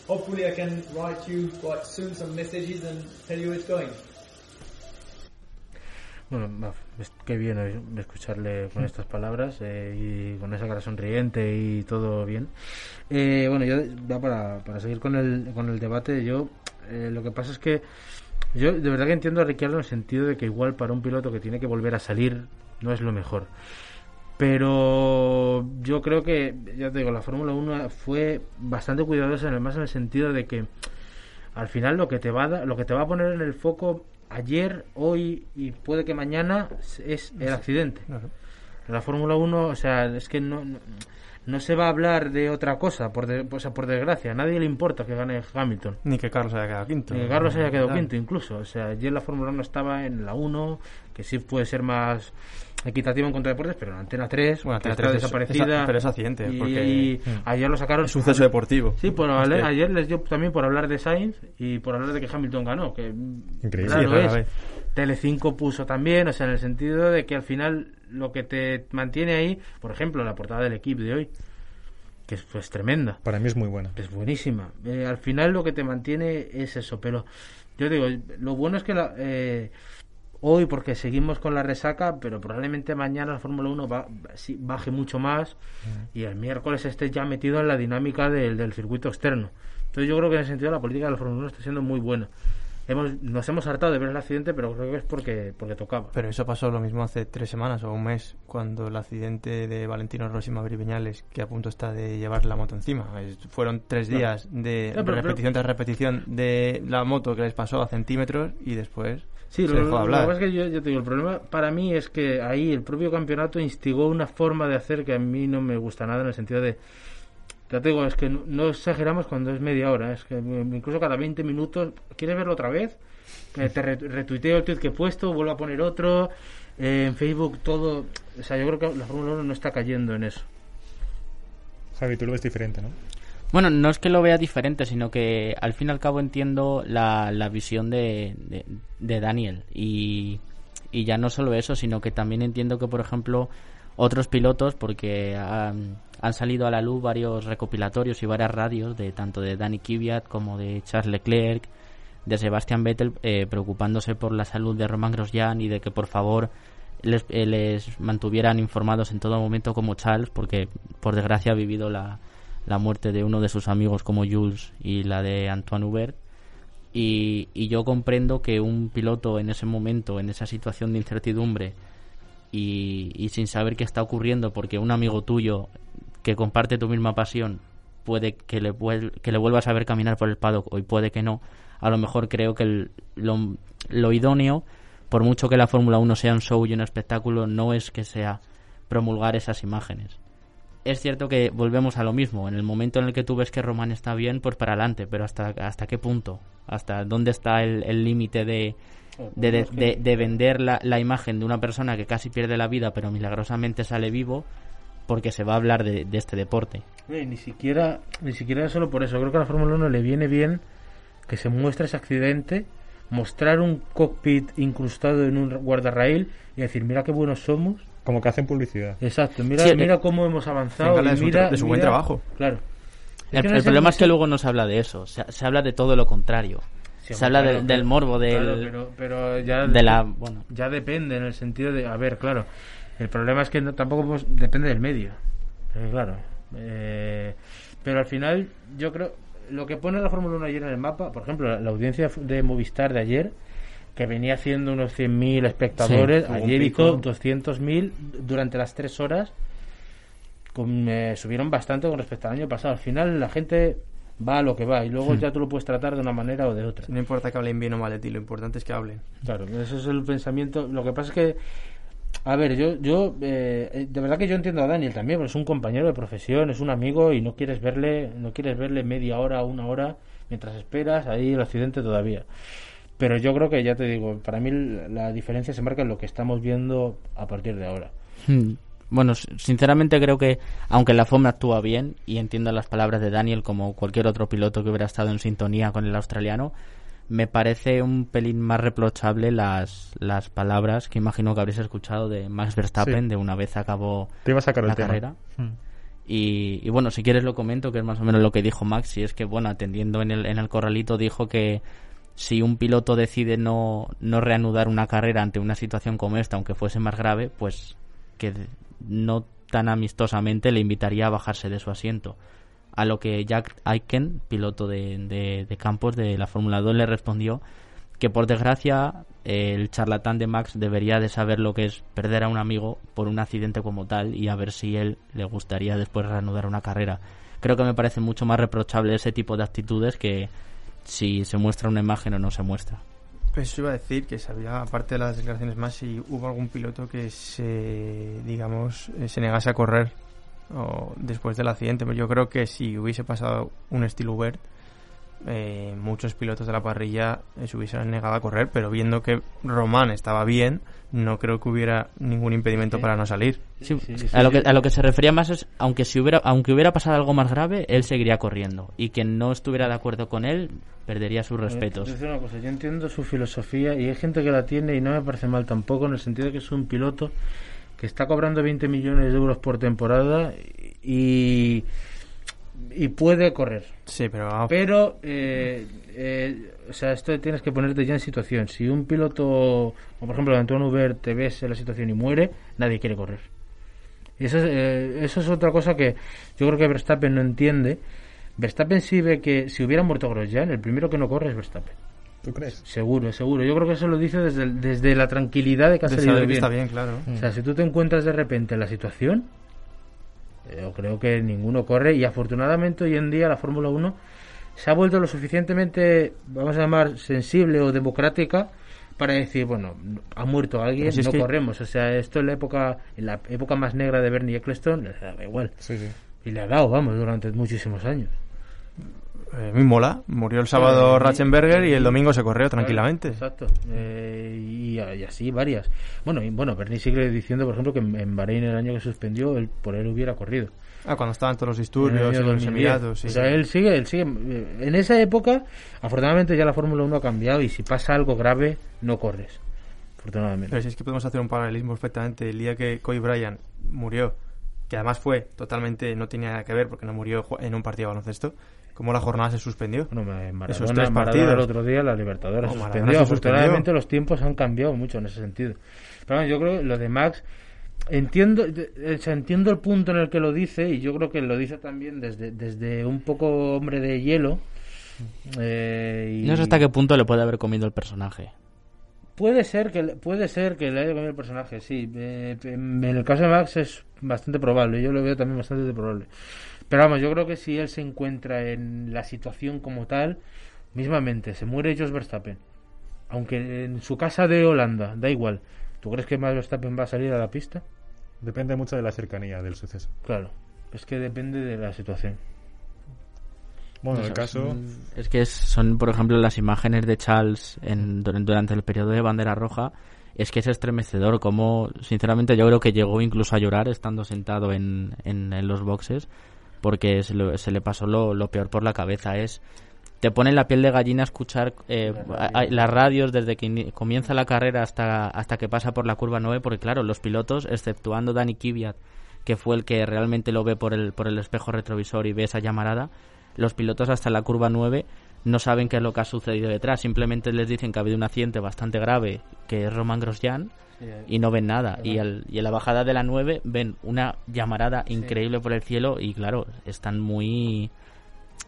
hopefully, I can write you quite soon some messages and tell you how it's going. Bueno, qué bien escucharle con estas palabras eh, y con esa cara sonriente y todo bien. Eh, bueno, yo ya para, para seguir con el, con el debate, yo eh, lo que pasa es que yo de verdad que entiendo a Ricciardo en el sentido de que igual para un piloto que tiene que volver a salir no es lo mejor. Pero yo creo que, ya te digo, la Fórmula 1 fue bastante cuidadosa, además en el sentido de que al final lo que te va a, lo que te va a poner en el foco ayer, hoy y puede que mañana es el accidente. La Fórmula 1, o sea, es que no, no, se va a hablar de otra cosa, por, de, por desgracia. A nadie le importa que gane Hamilton. Ni que Carlos haya quedado quinto. Ni que Carlos haya quedado quinto, incluso. O sea, ayer la Fórmula 1 estaba en la 1, que sí puede ser más equitativo en contra deportes, pero en Antena 3, bueno, Antena 3 desaparecida. pero es accidente, y, porque ayer lo sacaron. Suceso deportivo. Sí, por, ayer les dio también por hablar de Sainz y por hablar de que Hamilton ganó, que Increíble. Claro es. Tele5 puso también, o sea, en el sentido de que al final lo que te mantiene ahí, por ejemplo, la portada del equipo de hoy, que es pues, tremenda. Para mí es muy buena. Es buenísima. Eh, al final lo que te mantiene es eso, pero yo digo, lo bueno es que la, eh, hoy porque seguimos con la resaca, pero probablemente mañana la Fórmula 1 va, baje mucho más y el miércoles esté ya metido en la dinámica del, del, circuito externo. Entonces yo creo que en ese sentido la política de la Fórmula 1 está siendo muy buena. Hemos, nos hemos hartado de ver el accidente, pero creo que es porque, porque tocaba. Pero eso pasó lo mismo hace tres semanas o un mes, cuando el accidente de Valentino Rossi Mavri que a punto está de llevar la moto encima. Fueron tres días de repetición tras repetición de la moto que les pasó a centímetros y después Sí, lo, que es que yo, te digo, el problema para mí es que ahí el propio campeonato instigó una forma de hacer que a mí no me gusta nada en el sentido de ya te digo, es que no, exageramos cuando es media hora, es que incluso cada 20 minutos, ¿quieres verlo otra vez? eh, te retuiteo el tweet que he puesto, vuelvo a poner otro, eh, en Facebook todo, o sea, yo creo que la Fórmula 1 no está cayendo en eso. Javi, tú lo ves diferente, ¿no? Bueno, no es que lo vea diferente, sino que al fin y al cabo entiendo la, la visión de, de, Daniel. Y, y, ya no solo eso, sino que también entiendo que, por ejemplo, otros pilotos, porque han, salido a la luz varios recopilatorios y varias radios, de tanto de Danny Kvyat como de Charles Leclerc, de Sebastian Vettel, eh, preocupándose por la salud de Roman Grosjean y de que, por favor, les, eh, les mantuvieran informados en todo momento como Charles, porque, por desgracia, ha vivido la la muerte de uno de sus amigos como Jules y la de Antoine Hubert. Y, yo comprendo que un piloto en ese momento, en esa situación de incertidumbre y, sin saber qué está ocurriendo, porque un amigo tuyo que comparte tu misma pasión puede que le, que le vuelvas a ver caminar por el paddock y puede que no, a lo mejor creo que lo, lo idóneo, por mucho que la Fórmula 1 sea un show y un espectáculo, no es que sea promulgar esas imágenes es cierto que volvemos a lo mismo. En el momento en el que tú ves que Román está bien, pues para adelante. Pero ¿hasta, hasta qué punto? ¿Hasta dónde está el límite de, de, de, vender la, la, imagen de una persona que casi pierde la vida, pero milagrosamente sale vivo? Porque se va a hablar de, este deporte. ni siquiera ni siquiera solo por eso. Creo que a la Fórmula 1 le viene bien que se muestre ese accidente, mostrar un cockpit incrustado en un guardarraíl y decir, mira qué buenos somos como que hacen publicidad. Exacto, mira, mira cómo hemos avanzado. de, mira, su, buen trabajo. Claro. El, problema es que luego no se habla de eso, se, habla de todo lo contrario. Se habla del morbo, del, pero, pero, ya, de la, bueno. ya depende en el sentido de, a ver, claro, el problema es que no, tampoco depende del medio, eh, claro. Eh, pero al final, yo creo, lo que pone la Fórmula 1 ayer en el mapa, por ejemplo, la, la audiencia de Movistar de ayer, que venía haciendo unos 100.000 espectadores. Ayer hizo 200.000 durante las tres horas. Con, subieron bastante con respecto al año pasado. Al final la gente va a lo que va y luego hmm. ya tú lo puedes tratar de una manera o de otra. No importa que hablen bien o mal de ti, lo importante es que hablen. Claro, ese es el pensamiento. Lo que pasa es que, a ver, yo, yo eh, de verdad que yo entiendo a Daniel también, porque es un compañero de profesión, es un amigo y no quieres verle, no quieres verle media hora, una hora mientras esperas ahí el accidente todavía. Pero yo creo que, ya te digo, para mí la diferencia se marca en lo que estamos viendo a partir de ahora. Hmm. Bueno, sinceramente creo que, aunque la FOM actúa bien, y entiendo las palabras de Daniel como cualquier otro piloto que hubiera estado en sintonía con el australiano, me parece un pelín más reprochable las, las palabras que imagino que habréis escuchado de Max Verstappen de una vez acabó la carrera. Hmm. Y, y, bueno, si quieres lo comento, que es más o menos lo que dijo Max, y es que, bueno, atendiendo en el, en el corralito, dijo que si un piloto decide no, no reanudar una carrera ante una situación como esta, aunque fuese más grave, pues que no tan amistosamente le invitaría a bajarse de su asiento. A lo que Jack Aiken, piloto de, de, campos de la Fórmula 2, le respondió que por desgracia el charlatán de Max debería de saber lo que es perder a un amigo por un accidente como tal y a ver si él le gustaría después reanudar una carrera. Creo que me parece mucho más reprochable ese tipo de actitudes que si se muestra una imagen o no se muestra. Pues iba a decir que sabía, aparte de las declaraciones más, si hubo algún piloto que se, digamos, eh, se negase a correr o después del accidente. Yo creo que si hubiese pasado un estilo Uber, eh, muchos pilotos de la parrilla eh, se hubiesen negado a correr, pero viendo que Román estaba bien, no creo que hubiera ningún impedimento para no salir. a, lo que, a lo que se refería más es, aunque, si hubiera, aunque hubiera pasado algo más grave, él seguiría corriendo. Y quien no estuviera de acuerdo con él, perdería sus respetos. Yo, una cosa, yo entiendo su filosofía y hay gente que la tiene y no me parece mal tampoco, en el sentido de que es un piloto que está cobrando 20 millones de euros por temporada y y puede correr. Sí, pero... Pero, eh, eh, o sea, esto tienes que ponerte ya en situación. Si un piloto, como por ejemplo Antonio Uber, te ves en la situación y muere, nadie quiere correr. Y eso es, eh, eso es otra cosa que yo creo que Verstappen no entiende. Verstappen sí ve que si hubiera muerto Grosjean, el primero que no corre es Verstappen. ¿Tú crees? Seguro, seguro. Yo creo que eso lo dice desde, desde la tranquilidad de que ha salido bien. Está bien, claro. O sea, si tú te encuentras de repente en la situación, yo creo que ninguno corre y afortunadamente hoy en día la Fórmula 1 se ha vuelto lo suficientemente, vamos a llamar, sensible o democrática para decir, bueno, ha muerto alguien, no corremos. O sea, esto en la época en la época más negra de Bernie Eccleston le daba igual. Y le ha dado, vamos, durante muchísimos años. Eh, muy mola. Murió el sábado Ratzenberger y el domingo se corrió tranquilamente. Exacto. Eh, y, y así varias. Bueno, y, bueno, Bernie sigue diciendo, por ejemplo, que en, en Bahrein el año que suspendió, él, por él hubiera corrido. Ah, cuando estaban todos los disturbios En los 2010. Emiratos. sí. O sea, él sigue, él sigue. eh, En esa época, afortunadamente ya la Fórmula 1 ha cambiado y si pasa algo grave, no corres. Afortunadamente. Pero si es que podemos hacer un paralelismo perfectamente. El día que Kobe Bryant murió, que además fue totalmente, no tenía nada que ver porque no murió en un partido de baloncesto, como la jornada se suspendió. En Maradona, Esos tres Maradona partidos. el otro día la Libertadores No, se Maradona suspendió. se Afortunadamente los tiempos han cambiado mucho en ese sentido. Pero bueno, yo creo que lo de Max entiendo o sea, entiendo el punto en el que lo dice y yo creo que lo dice también desde desde un poco hombre de hielo. eh, y No sé hasta qué punto le puede haber comido el personaje. Puede ser que le- puede ser que le haya comido el personaje, sí. Eh, en el caso de Max es bastante probable, yo lo veo también bastante probable. Pero vamos, yo creo que si él se encuentra en la situación como tal, mismamente, se muere Jos Verstappen, aunque en su casa de Holanda, da igual. ¿Tú crees que Max Verstappen va a salir a la pista? Depende mucho de la cercanía del suceso. Claro, es que depende de la situación. Bueno, en el caso... es- Es que es- son, por ejemplo, las imágenes de Charles en, dur- durante el periodo de bandera roja. Es que es estremecedor. Como, sinceramente, yo creo que llegó incluso a llorar estando sentado en, en, en los boxes. Porque se, lo- se le pasó lo, lo peor por la cabeza. Es. Te pone la piel de gallina escuchar eh, a- a- las radios desde que comienza la carrera hasta, hasta que pasa por la curva 9. Porque, claro, los pilotos, exceptuando Dani Kvyat, que fue el que realmente lo ve por el, por el espejo retrovisor y ve esa llamarada, los pilotos hasta la curva 9 no saben qué es lo que ha sucedido detrás. Simplemente les dicen que ha habido un accidente bastante grave, que es Roman Grosjean, y no ven nada. Y, al- y en la bajada de la 9 ven una llamarada increíble por el cielo y claro, están muy...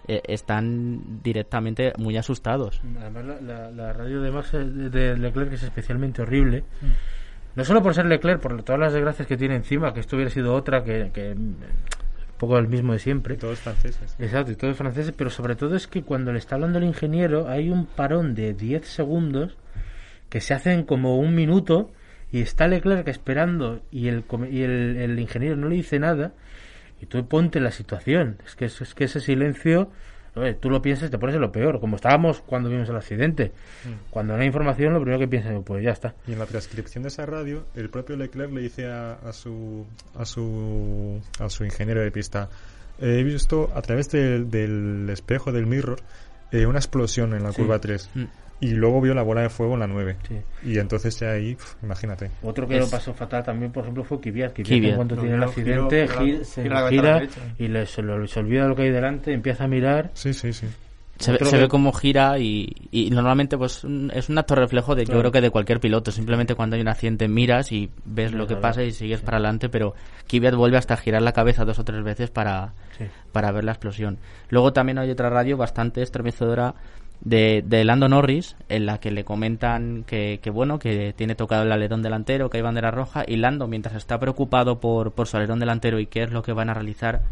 eh, están directamente muy asustados. Además, la, la- la radio de Max eh, de, de Leclerc es especialmente horrible. No solo por ser Leclerc, por todas las desgracias que tiene encima, que esto hubiera sido otra que, que, mm, un poco el mismo de siempre. Todos franceses. Exacto, y todos franceses, pero sobre todo es que cuando le está hablando el ingeniero hay un parón de 10 segundos que se hacen como un minuto y está Leclerc esperando y el, y el, el ingeniero no le dice nada y tú ponte en la situación. Es que, es que ese silencio, oye, tú lo piensas y te pones en lo peor, como estábamos cuando vimos el accidente. Cuando no hay información, lo primero que piensas, pues ya está. Y en la transcripción de esa radio, el propio Leclerc le dice a, a su, a su a su ingeniero de pista, "Eh, he visto a través del, del espejo del mirror eh, una explosión en la Sí. curva 3 Mm. Y luego vio la bola de fuego en la 9 Sí. y entonces ya ahí, pf, imagínate. Otro que Es- lo pasó fatal también, por ejemplo, fue Kvyat. Kvyat, Lo tiene el accidente, se gira y le, se, lo- se olvida lo que hay delante, empieza a mirar. Sí, sí, sí. Se, ve- Otro se que- ve cómo gira y, y normalmente pues es un acto reflejo de yo creo que de cualquier piloto. Simplemente cuando hay un accidente miras y ves lo que pasa y sigues para adelante, pero Kvyat vuelve hasta girar la cabeza dos o tres veces para, Sí. para ver la explosión. Luego también hay otra radio bastante estremecedora de, de Lando Norris en la que le comentan que, que bueno que tiene tocado el alerón delantero, que hay bandera roja y Lando mientras está preocupado por, por su alerón delantero y qué es lo que van a realizar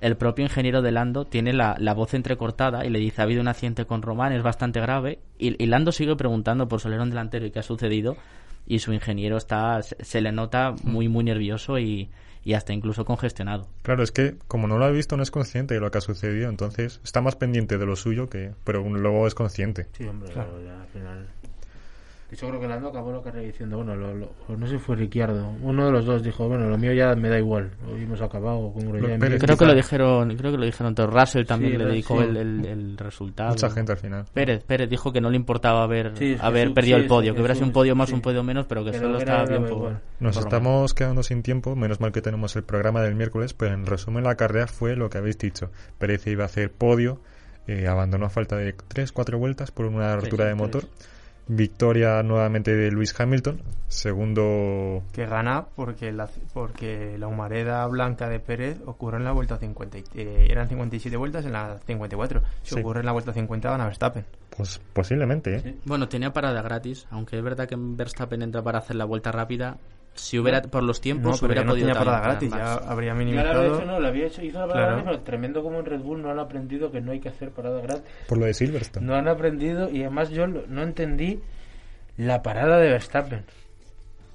el propio ingeniero de Lando tiene la, la voz entrecortada y le dice ha habido un accidente con Román, es bastante grave y, y Lando sigue preguntando por su alerón delantero y qué ha sucedido y su ingeniero está se, se le nota muy muy nervioso y, y hasta incluso congestionado. Claro, es que como no lo ha visto no es consciente de lo que ha sucedido, entonces está más pendiente de lo suyo que pero luego es consciente. Sí, hombre, ya al final. De hecho, creo que Lando acabó la carrera diciendo, bueno, lo, lo- no sé si fue Ricciardo, uno de los dos dijo, bueno, lo mío ya me da igual, hoy hemos acabado con. Pérez, Creo que lo dijeron, creo que lo dijeron todos. Russell también Sí, le dedicó sí. el, el- el resultado. Mucha gente al final. Pérez, Pérez dijo que no le importaba haber, Sí, haber perdido sí, el podio, sí, que hubiera sido un podio más, sí. un podio menos, pero que Pero solo estaba por... bueno. Nos por estamos quedando sin tiempo, menos mal que tenemos el programa del miércoles, pero en resumen la carrera fue lo que habéis dicho. Pérez iba a hacer podio, eh, abandonó a falta de 3-4 vueltas por una rotura sí, de tres. Victoria nuevamente de Luis Hamilton, segundo Que gana porque la, porque la humareda blanca de Pérez ocurre en la vuelta 50. y- eh, eran 57 vueltas en la 54. Si Sí. ocurre en la vuelta 50 gana Verstappen. Pues posiblemente, ¿eh? Bueno, tenía parada gratis, aunque es verdad que Verstappen entra para hacer la vuelta rápida. Si hubiera, por los tiempos, No, pero hubiera ya no podido tenía parada gratis, ya habría Ya lo había minimizado. hecho, no, lo había hecho, hizo la parada Claro. gratis, pero tremendo como en Red Bull no han aprendido que no hay que hacer parada gratis. Por lo de Silverstone. No han aprendido y además yo no entendí la parada de Verstappen.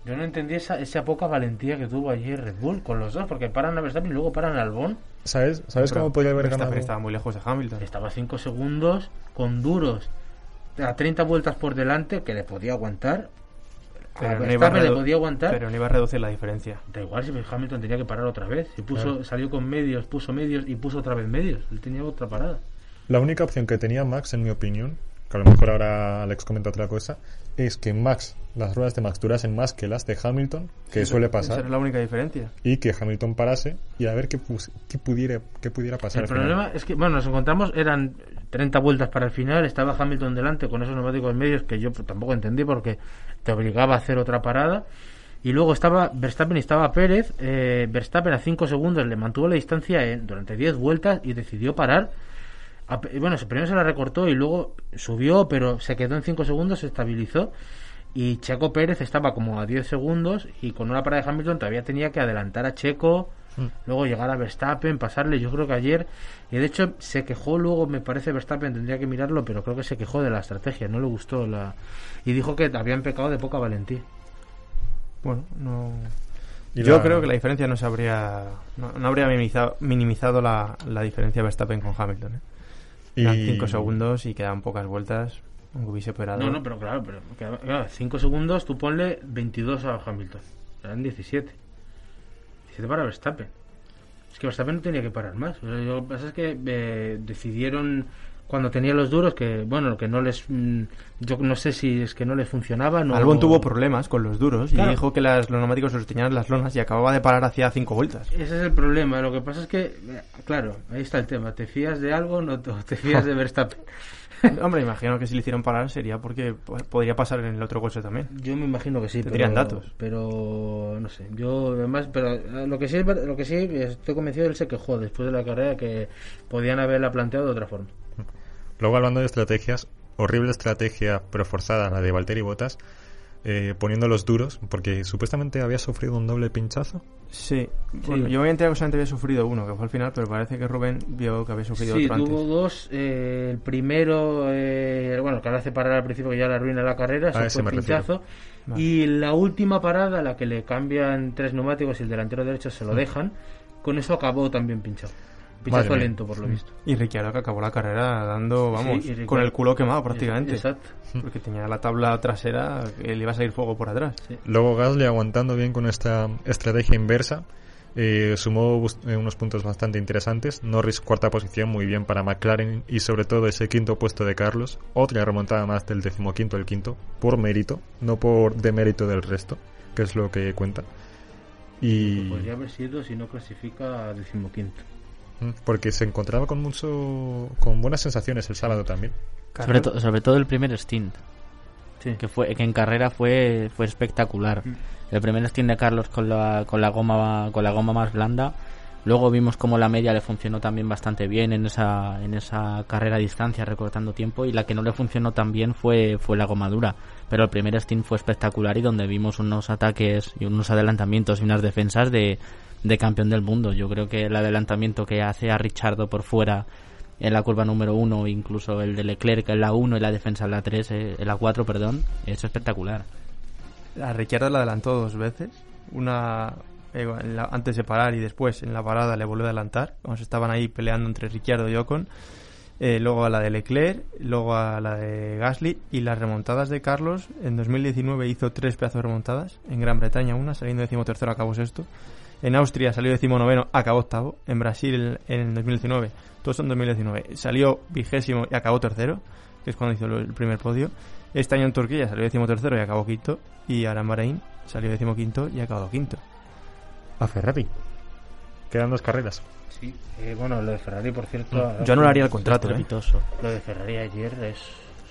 Yo no entendí esa, esa poca valentía que tuvo allí Red Bull con los dos, porque paran a Verstappen y luego paran a Albon. ¿Sabes, ¿sabes Pero cómo podría haber Verstappen ganado? estaba muy lejos de Hamilton. Estaba 5 segundos con duros a 30 vueltas por delante que le podía aguantar. Pero no, iba a Verstappen le podía aguantar. pero no iba a reducir la diferencia. Da igual si Hamilton tenía que parar otra vez. Si puso, Claro. salió con medios, puso medios y puso otra vez medios. Él tenía otra parada. La única opción que tenía Max, en mi opinión, que a lo mejor ahora Alex comenta otra cosa, es que Max, las ruedas de Max durasen más que las de Hamilton, que Esa- suele Esa pasar, es la única diferencia. y que Hamilton parase y a ver qué, pus- qué pudiera, qué pudiera pasar. El final. problema es que, bueno, nos encontramos, eran 30 vueltas para el final, estaba Hamilton delante con esos neumáticos medios que yo tampoco entendí porque te obligaba a hacer otra parada. Y luego estaba Verstappen y estaba Pérez. eh, Verstappen a 5 segundos le mantuvo la distancia en- durante 10 vueltas y decidió parar. Bueno, primero se la recortó y luego subió, pero se quedó en 5 segundos, se estabilizó. Y Checo Pérez estaba como a 10 segundos y con una parada de Hamilton todavía tenía que adelantar a Checo, Mm. luego llegar a Verstappen, pasarle. Yo creo que ayer, y de hecho se quejó luego, me parece Verstappen, tendría que mirarlo, pero creo que se quejó de la estrategia, no le gustó la. Y dijo que habían pecado de poca valentía. Bueno, no. Y Yo la- creo que la diferencia no se habría. No, no habría minimizado, minimizado la, la diferencia Verstappen con Hamilton. ¿eh? Eran Y- 5 segundos y quedaban pocas vueltas. Aunque hubiese operado. No, no, pero claro, pero 5 segundos, tú ponle 22 a Hamilton. Eran 17. 17 para Verstappen. Es que Verstappen no tenía que parar más. O sea, lo que pasa es que eh, decidieron cuando tenía los duros que, bueno, que no les. mm, yo no sé si es que no les funcionaba. No, Albon tuvo problemas con los duros Claro. y dijo que las, los neumáticos se los tenían en las lonas y acababa de parar hacía 5 vueltas. Ese es el problema. Lo que pasa es que, eh, claro, ahí está el tema. ¿Te fías de algo no te, te fías de Verstappen? Hombre, imagino que si le hicieron parar sería porque po- podría pasar en el otro coche también. Yo me imagino que sí. Tendrían pero, datos. Pero no sé. Yo además, pero eh, lo que sí, lo que sí estoy convencido él se quejó después de la carrera que podían haberla planteado de otra forma. Luego hablando de estrategias, horrible estrategia pero forzada la de Valtteri Bottas, eh, poniendo los duros, porque supuestamente había sufrido un doble pinchazo. Sí. Bueno, yo me había enterado que solamente había sufrido uno, que fue al final, pero parece que Rubén vio que había sufrido Sí, otro tuvo antes. dos. eh, el primero, eh, bueno, que ahora hace parar al principio que ya le arruina la carrera, eso A ese fue me pinchazo. Vale. Y la última parada, la que le cambian tres neumáticos y el delantero derecho se lo dejan, con eso acabó también pinchado. Mía. lento, por lo visto. Y Ricciardo que acabó la carrera dando, vamos, Sí, con el culo quemado prácticamente. Exacto. Porque tenía la tabla trasera que le iba a salir fuego por atrás. Luego Gasly aguantando bien con esta estrategia inversa. eh, sumó eh, unos puntos bastante interesantes. Norris cuarta posición, muy bien para McLaren y sobre todo ese quinto puesto de Carlos. Otra remontada más del decimoquinto al quinto, por mérito, no por demérito del resto, que es lo que cuenta. Y Podría haber sido si no clasifica a decimoquinto. Porque se encontraba con mucho con buenas sensaciones el sábado también. Sobre, to- sobre todo el primer stint. Sí. Que fue que en carrera fue fue espectacular. Mm. El primer stint de Carlos con la, con la goma con la goma más blanda. Luego vimos como la media le funcionó también bastante bien en esa en esa carrera a distancia recortando tiempo y la que no le funcionó tan bien fue fue la goma dura. Pero el primer stint fue espectacular y donde vimos unos ataques y unos adelantamientos y unas defensas de de campeón del mundo. Yo creo que el adelantamiento que hace a Richardo por fuera en la curva número 1, incluso el de Leclerc en la 1 y la defensa en la 3, eh, en la 4, perdón, es espectacular. A Ricciardo la adelantó dos veces. Una eh, antes de parar y después en la parada le volvió a adelantar. Cuando se estaban ahí peleando entre Ricciardo y Ocon. Eh, luego a la de Leclerc, luego a la de Gasly y las remontadas de Carlos. En 2019 hizo tres pedazos de remontadas. En Gran Bretaña una, saliendo decimotercero, acabó sexto. En Austria salió decimonoveno, acabó octavo. En Brasil en 2019, todos son 2019, salió vigésimo y acabó tercero, que es cuando hizo lo- el primer podio. Este año en Turquía salió decimotercero y acabó quinto. Y ahora en Bahrein salió decimoquinto y acabó quinto. A Ferrari. Quedan dos carreras. Sí, eh, bueno, lo de Ferrari, por cierto. Mm, Yo anularía el contrato, ¿eh? Estrepitoso. Lo de Ferrari ayer es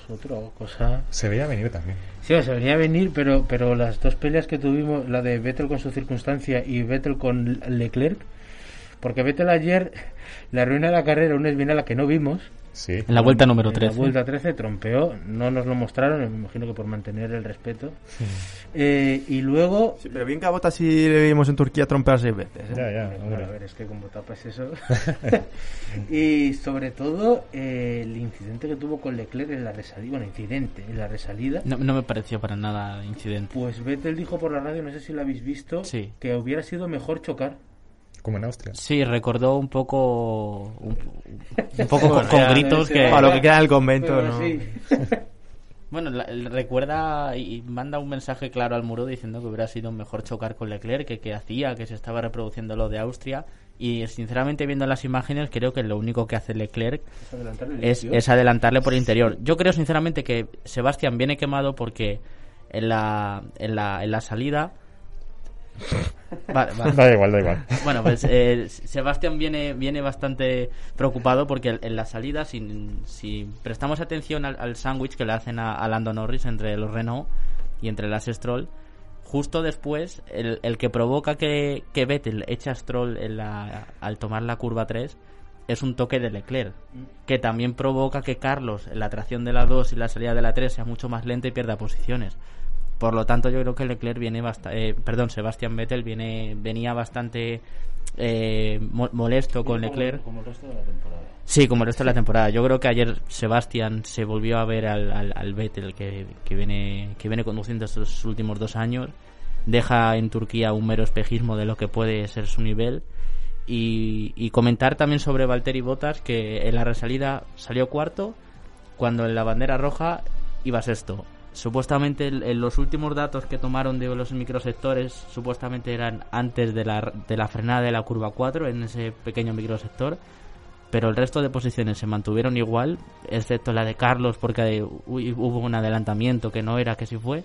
otra cosa. Se veía venir también. Sí, se venía venir, pero, pero las dos peleas que tuvimos, la de Vettel con su circunstancia y Vettel con Leclerc, porque Vettel ayer le arruina la carrera una esbina a la que no vimos, Sí. En la vuelta número En 13. la vuelta 13 trompeó, no nos lo mostraron, me imagino que por mantener el respeto. Eh, y luego... Sí, pero bien que a sí le vimos en Turquía trompear seis veces. ¿eh? Ya, ya, Bueno, a ver, es que como tapas eso. y sobre todo eh, el incidente que tuvo con Leclerc en la resalida, bueno, incidente en la resalida. No, no me pareció para nada incidente. Pues Vettel dijo por la radio, no sé si lo habéis visto, Sí. que hubiera sido mejor chocar. Como en Austria. Sí, recordó un poco. Un, un poco con, gritos que. Para lo que queda en el convento, Pero ¿no? sí. Bueno, la- el- recuerda y manda un mensaje claro al muro diciendo que hubiera sido mejor chocar con Leclerc, que, que hacía, que se estaba reproduciendo lo de Austria. Y sinceramente, viendo las imágenes, creo que lo único que hace Leclerc Es adelantarle el es, interior. es adelantarle por interior. Yo creo sinceramente que Sebastián viene quemado porque en la, en la, en la salida. Vale, vale. Da igual, da igual. Bueno, pues eh, Sebastián viene, viene bastante preocupado porque en la salida, si, si prestamos atención al, al sándwich que le hacen a, a Lando Norris entre los Renault y entre las Stroll, justo después, el, el que provoca que, que Vettel eche a Stroll en la- al tomar la curva 3 es un toque de Leclerc, que también provoca que Carlos en la tracción de la 2 y la salida de la 3 sea mucho más lenta y pierda posiciones. Por lo tanto, yo creo que Leclerc viene bastante, perdón, Sebastián Vettel viene venía bastante eh, mo- molesto con Leclerc. Como el resto de la temporada. Sí, como el resto de la temporada. Yo creo que ayer Sebastián se volvió a ver al, al, al Vettel que, que viene que viene conduciendo estos últimos dos años. Deja en Turquía un mero espejismo de lo que puede ser su nivel. Y, y comentar también sobre Valtteri Bottas que en la resalida salió cuarto cuando en la bandera roja iba sexto. Supuestamente en los últimos datos que tomaron de los microsectores supuestamente eran antes de la, de la frenada de la curva 4 en ese pequeño microsector pero el resto de posiciones se mantuvieron igual, excepto la de Carlos porque hubo un adelantamiento que no era que sí fue,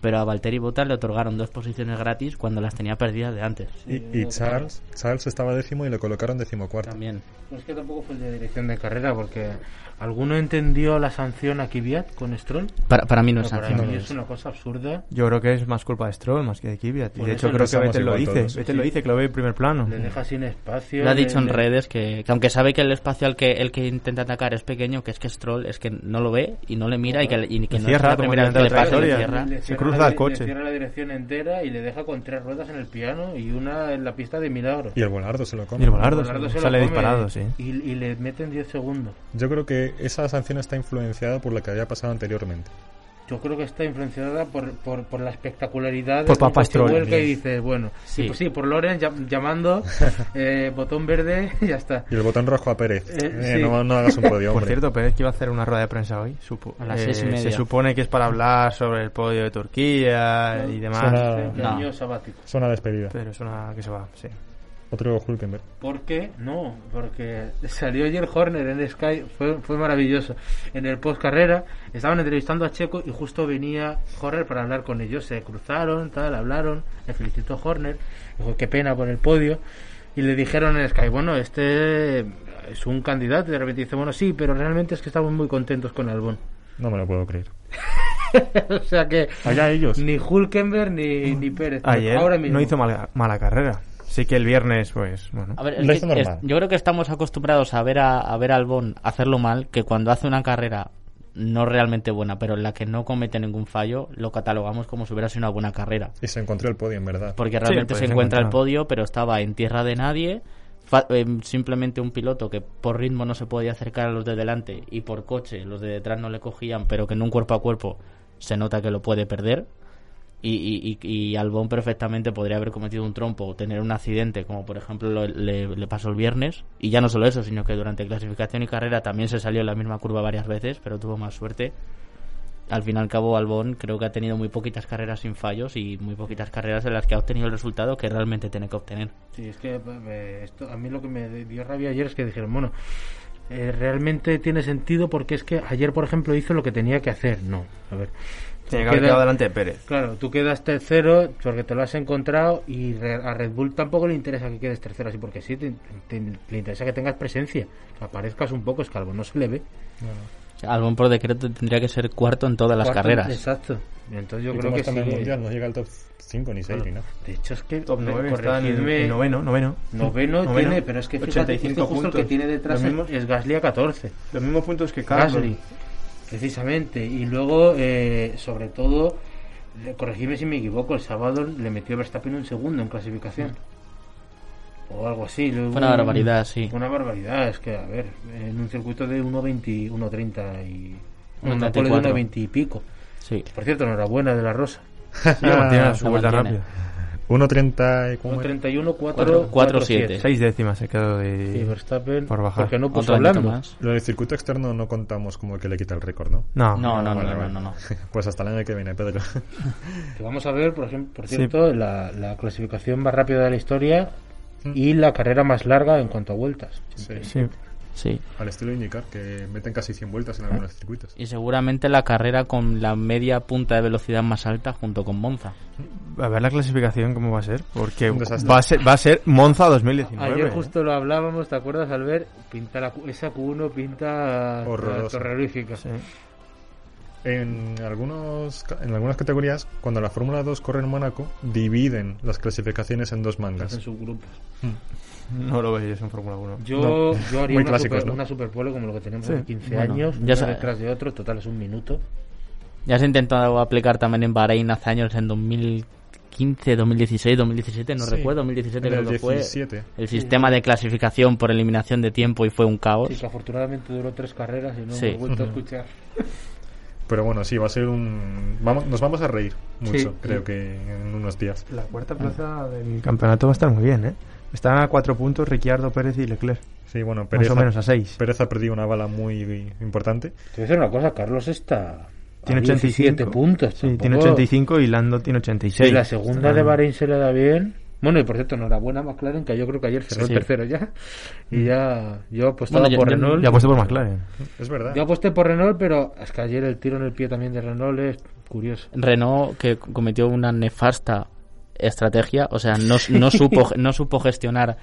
pero a Valtteri Bottas le otorgaron dos posiciones gratis cuando las tenía perdidas de antes. Y, y Charles, Charles estaba décimo y le colocaron decimocuarto. También. Pues que tampoco fue el de dirección de carrera, porque ¿alguno entendió la sanción a Kvyat con Stroll? Para, para mí no es para sanción. mí es una cosa absurda. Yo creo que es más culpa de Stroll más que de Kvyat. Y de hecho creo que Vettel lo dice. Vettel lo Sí. dice, que lo ve en primer plano. Le deja sin espacio. Lo ha dicho en le- redes que, que aunque sabe que el espacio al que el que intenta atacar es pequeño, que es que Stroll es que no lo ve y no le mira y que, y que Le no cierra es la primera vez que le pasa y le cierra. Se la el coche. Le cierra la dirección entera y le deja con tres ruedas en el piano y una en la pista de milagro. Y el volardo se lo come. Y el volardo Leonardo se lo sale come disparado, sí. Y, y le meten 10 segundos. Yo creo que esa sanción está influenciada por lo que había pasado anteriormente. Yo creo que está influenciada por, por, por la espectacularidad Por de y sí. dices, bueno, Sí. Pues sí, por Loren llam- llamando, eh, botón verde y ya está. Y el botón rojo a Pérez. Eh, Eh, sí. no, no hagas un podio, Por hombre. cierto, Pérez que iba a hacer una rueda de prensa hoy. supo- A las eh, seis y media. Se supone que es para hablar sobre el podio de Turquía y demás. Suena, No. suena despedida. Pero es una que se va, sí. Otro Hulkenberg. ¿Por qué? No, porque salió ayer Horner en Sky, fue, fue maravilloso. En el post carrera estaban entrevistando a Checo y justo venía Horner para hablar con ellos. Se cruzaron, tal, hablaron, le felicitó Horner, dijo qué pena por el podio. Y le dijeron en Sky, bueno, este es un candidato. Y de repente dice, bueno, sí, pero realmente es que estamos muy contentos con Albón. No me lo puedo creer. o sea que Allá ellos. ni Hulkenberg ni, ni Pérez. Ayer ahora mismo. no hizo mala, mala carrera. Sí que el viernes, pues, bueno. A ver, es que yo creo que estamos acostumbrados a ver a, a ver a Albon hacerlo mal, que cuando hace una carrera no realmente buena, pero en la que no comete ningún fallo, lo catalogamos como si hubiera sido una buena carrera. Y se encontró el podio, en verdad. Porque realmente pues se encuentra el podio, pero estaba en tierra de nadie. eh, simplemente un piloto que por ritmo no se podía acercar a los de delante y por coche los de detrás no le cogían, pero que en un cuerpo a cuerpo se nota que lo puede perder. Y, y, y- Albon perfectamente podría haber cometido un trompo o tener un accidente, como por ejemplo lo- le, pasó el viernes. Y ya no solo eso, sino que durante clasificación y carrera también se salió en la misma curva varias veces, pero tuvo más suerte. Al fin y al cabo, Albon creo que ha tenido muy poquitas carreras sin fallos y muy poquitas carreras en las que ha obtenido el resultado que realmente tiene que obtener. Sí, es que eh, esto, a mí lo que me dio rabia ayer es que dijeron, bueno, eh, realmente tiene sentido porque es que ayer, por ejemplo, hizo lo que tenía que hacer. No, a ver. Tiene que haber quedado delante de Pérez. Claro, tú quedas tercero porque te lo has encontrado y re- a Red Bull tampoco le interesa que quedes tercero así porque sí, te- te- le interesa que tengas presencia, que aparezcas un poco, es calvo, no se le ve. Albon por decreto tendría que ser cuarto en todas las Cuarto, carreras. Exacto. Entonces yo Y creo que sí. que- mundial, no llega al top 5 ni 6 ni nada. De hecho es que Top me- 9 está en, noveno, noveno. Noveno, Noveno, tiene, pero es que fíjate, 85 este justo el que puntos. tiene detrás mismos- es Gasly a 14. Los mismos puntos que Carlos. Gasly, precisamente. Y luego, eh, sobre todo, le- corregidme si me equivoco, el sábado le metió Verstappen un segundo en clasificación. O algo así. luego- Fue una barbaridad, sí. Fue una barbaridad, es que, a ver, en un circuito de 1.20, 1.30 y... Un Una pole de 34. 1.20 y pico. Sí. Por cierto, enhorabuena de la Rosa. Sí, mantiene su vuelta rápida. 1.30 y ¿cómo era? 1.31, 4, Cuatro- cuatro, siete. Seis décimas se quedó de. Y Verstappen, por bajar. porque no puso hablando. más. Lo del circuito externo no contamos como que le quita el récord, ¿no? No, No, no, no, no, no, no. Pues hasta el año que viene, Pedro. Que vamos a ver, por ejemplo, por Sí. cierto, la, la clasificación más rápida de la historia Mm. y la carrera más larga en cuanto a vueltas. Sí. Sí. Sí. Al estilo indicar que meten casi 100 vueltas en algunos circuitos. Y seguramente la carrera con la media punta de velocidad más alta junto con Monza. A ver la clasificación cómo va a ser. Porque va a ser, va a ser Monza 2019. Ayer ¿eh? justo lo hablábamos, ¿te acuerdas, Albert? Pinta la, esa Q1 pinta. Sí. En, algunos, ca- en algunas categorías, cuando la Fórmula 2 corre en Mónaco, dividen las clasificaciones en dos mangas. subgrupos. No lo veis en Fórmula 1. Yo, yo haría Muy una, clásicos, super, ¿no? una superpole como lo que tenemos Sí. hace 15 Bueno, años, ya uno detrás de otro, total es un minuto. Ya se ha intentado aplicar también en Bahrein hace años, en 2015, 2016, 2017, no Sí. recuerdo, 2017 En el creo que fue. 17. El sistema de clasificación por eliminación de tiempo y fue un caos. Sí, que afortunadamente duró tres carreras y no Sí. hemos vuelto a escuchar. Pero bueno, sí, va a ser un... Vamos, nos vamos a reír mucho, Sí. creo que en unos días. La cuarta plaza del campeonato va a estar muy bien, ¿eh? Están a cuatro puntos Ricciardo, Pérez y Leclerc. Sí, bueno, Pérez, Más o ha- menos a seis. Pérez ha perdido una bala muy importante. Te voy a decir una cosa, Carlos está Tiene a 17 85 puntos. Sí, tiene tampoco- 85 y Lando tiene 86. Si la segunda de Bahrein se le da bien. Bueno, y por cierto, enhorabuena a McLaren, que yo creo que ayer cerró Sí. el tercero ya. Y ya, yo apostaba Bueno, por Renault. Ya ha puesto por McLaren. Es verdad. Yo aposté por Renault, pero es que ayer el tiro en el pie también de Renault es curioso. Renault que cometió una nefasta estrategia, o sea, no, no supo no supo gestionar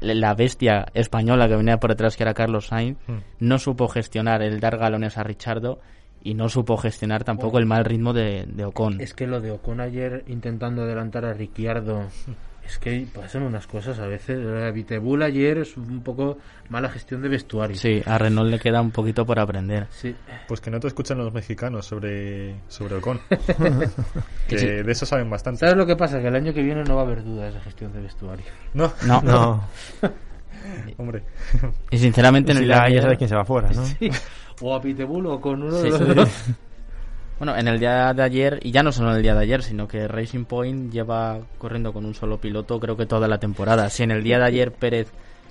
la bestia española que venía por detrás que era Carlos Sainz, Mm. no supo gestionar el dar galones a Richardo y no supo gestionar tampoco el mal ritmo de, de Ocon. Es que lo de Ocon ayer intentando adelantar a Ricciardo, es que pasan unas cosas a veces. La Vitebull ayer es un poco mala gestión de vestuario. Sí, a Renault le queda un poquito por aprender. Sí. Pues que no te escuchan los mexicanos sobre, sobre Ocon. que Sí. de eso saben bastante. ¿Sabes lo que pasa? Que el año que viene no va a haber dudas de gestión de vestuario. No, No, No. hombre. y sinceramente de ya sabes quién se va fuera, ¿no? O a Pitbull o con uno Sí, de los sí. dos. Bueno, en el día de ayer, y ya no solo en el día de ayer, sino que Racing Point lleva corriendo con un solo piloto creo que toda la temporada. Si en el día de ayer Pérez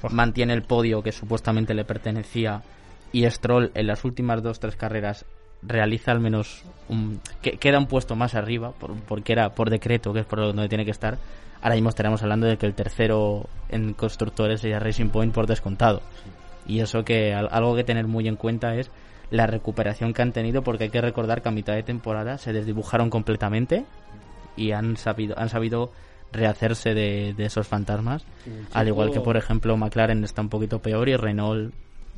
mantiene el podio que supuestamente le pertenecía y Stroll en las últimas dos tres carreras realiza al menos un que, queda un puesto más arriba por- porque era por decreto que es por donde tiene que estar ahora mismo estaremos hablando de que el tercero en constructores sería Racing Point por descontado. Y eso que al- algo que tener muy en cuenta es la recuperación que han tenido porque hay que recordar que a mitad de temporada se desdibujaron completamente y han sabido han sabido rehacerse de, de esos fantasmas. Al igual que por ejemplo McLaren está un poquito peor y Renault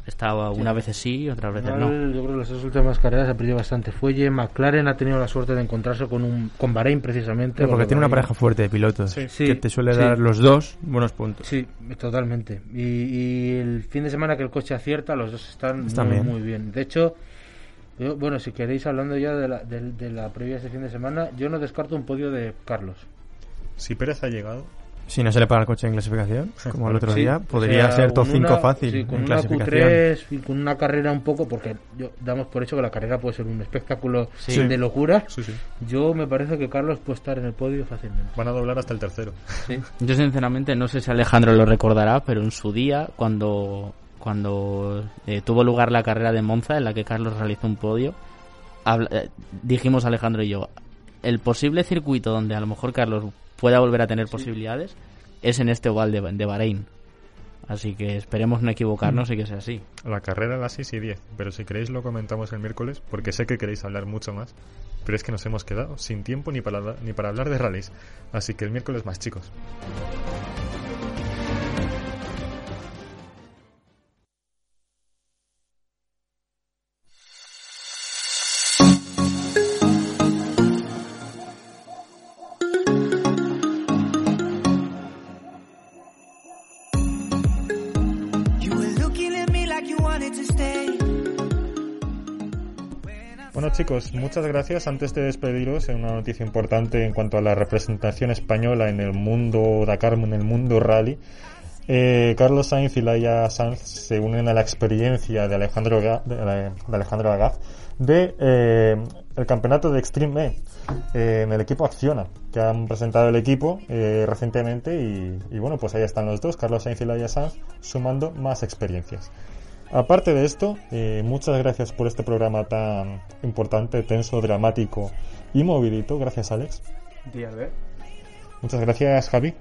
estaba una vez sí y otras veces no Yo creo que las dos últimas carreras ha perdido bastante fuelle. McLaren ha tenido la suerte de encontrarse con un con Bahrein precisamente. Porque tiene una pareja fuerte de pilotos Sí. Sí, que te suele sí. dar los dos buenos puntos. Sí, totalmente. Y, y el fin de semana que el coche acierta, los dos están, Están muy, bien. muy bien. De hecho, yo- bueno, si queréis, hablando ya de la, de, de la previa de este fin de semana, yo no descarto un podio de Carlos. Si Pérez ha llegado, Si no se le paga el coche en clasificación, como el otro Sí, día, o podría sea, ser top con 5 una- fácil sí, con en una clasificación. Q3 y con una carrera un poco, porque yo, damos por hecho que la carrera puede ser un espectáculo Sí. de locura. sí, sí. Yo me parece que Carlos puede estar en el podio fácilmente. Van a doblar hasta el tercero. Sí. Yo sinceramente no sé si Alejandro lo recordará, pero en su día, cuando, cuando eh, tuvo lugar la carrera de Monza, en la que Carlos realizó un podio, habla- eh, dijimos Alejandro y yo, el posible circuito donde a lo mejor Carlos pueda volver a tener posibilidades es en este oval de, de Bahrein. Así que esperemos no equivocarnos y que sea así. La carrera a las 6 y 10, pero si queréis lo comentamos el miércoles, porque sé que queréis hablar mucho más, pero es que nos hemos quedado sin tiempo ni para, ni para hablar de rallies. Así que el miércoles más, chicos. Chicos, muchas gracias. Antes de despediros, una noticia importante en cuanto a la representación española en el mundo Dakar, en el mundo rally. Eh, Carlos Sainz y Laia Sanz se unen a la experiencia de Alejandro, de Alejandro Agaz de eh, el campeonato de Extreme E eh, en el equipo Acciona, que han presentado el equipo eh, recientemente y, bueno, pues ahí están los dos, Carlos Sainz y Laia Sanz, sumando más experiencias. Aparte de esto, muchas gracias por este programa tan importante, tenso, dramático y movidito. Gracias, Alex. Muchas gracias, Javi.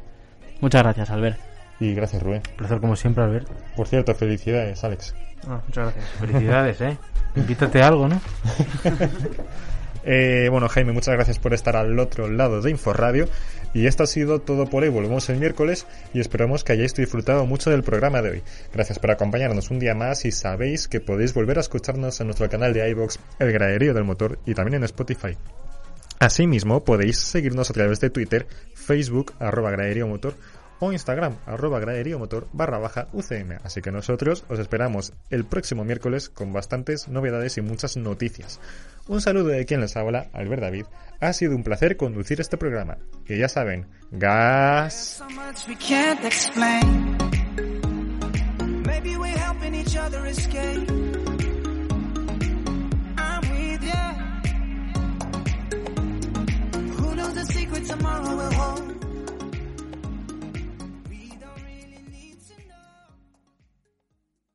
Muchas gracias, Albert. Y gracias, Rubén. placer como siempre, Albert. Por cierto, felicidades, Alex. Ah, muchas gracias. Felicidades, ¿eh? Invítate algo, ¿no? eh, bueno, Jaime, muchas gracias por estar al otro lado de Inforadio. Y esto ha sido todo por hoy. Volvemos el miércoles y esperamos que hayáis disfrutado mucho del programa de hoy. Gracias por acompañarnos un día más y sabéis que podéis volver a escucharnos en nuestro canal de iBox El Graderío del Motor y también en Spotify. Asimismo, podéis seguirnos a través de Twitter, Facebook, arroba Graderío Motor o Instagram, arroba graderiomotor barra baja UCM. Así que nosotros os esperamos el próximo miércoles con bastantes novedades y muchas noticias. Un saludo de quien les habla, Albert David. Ha sido un placer conducir este programa. Que ya saben, gas.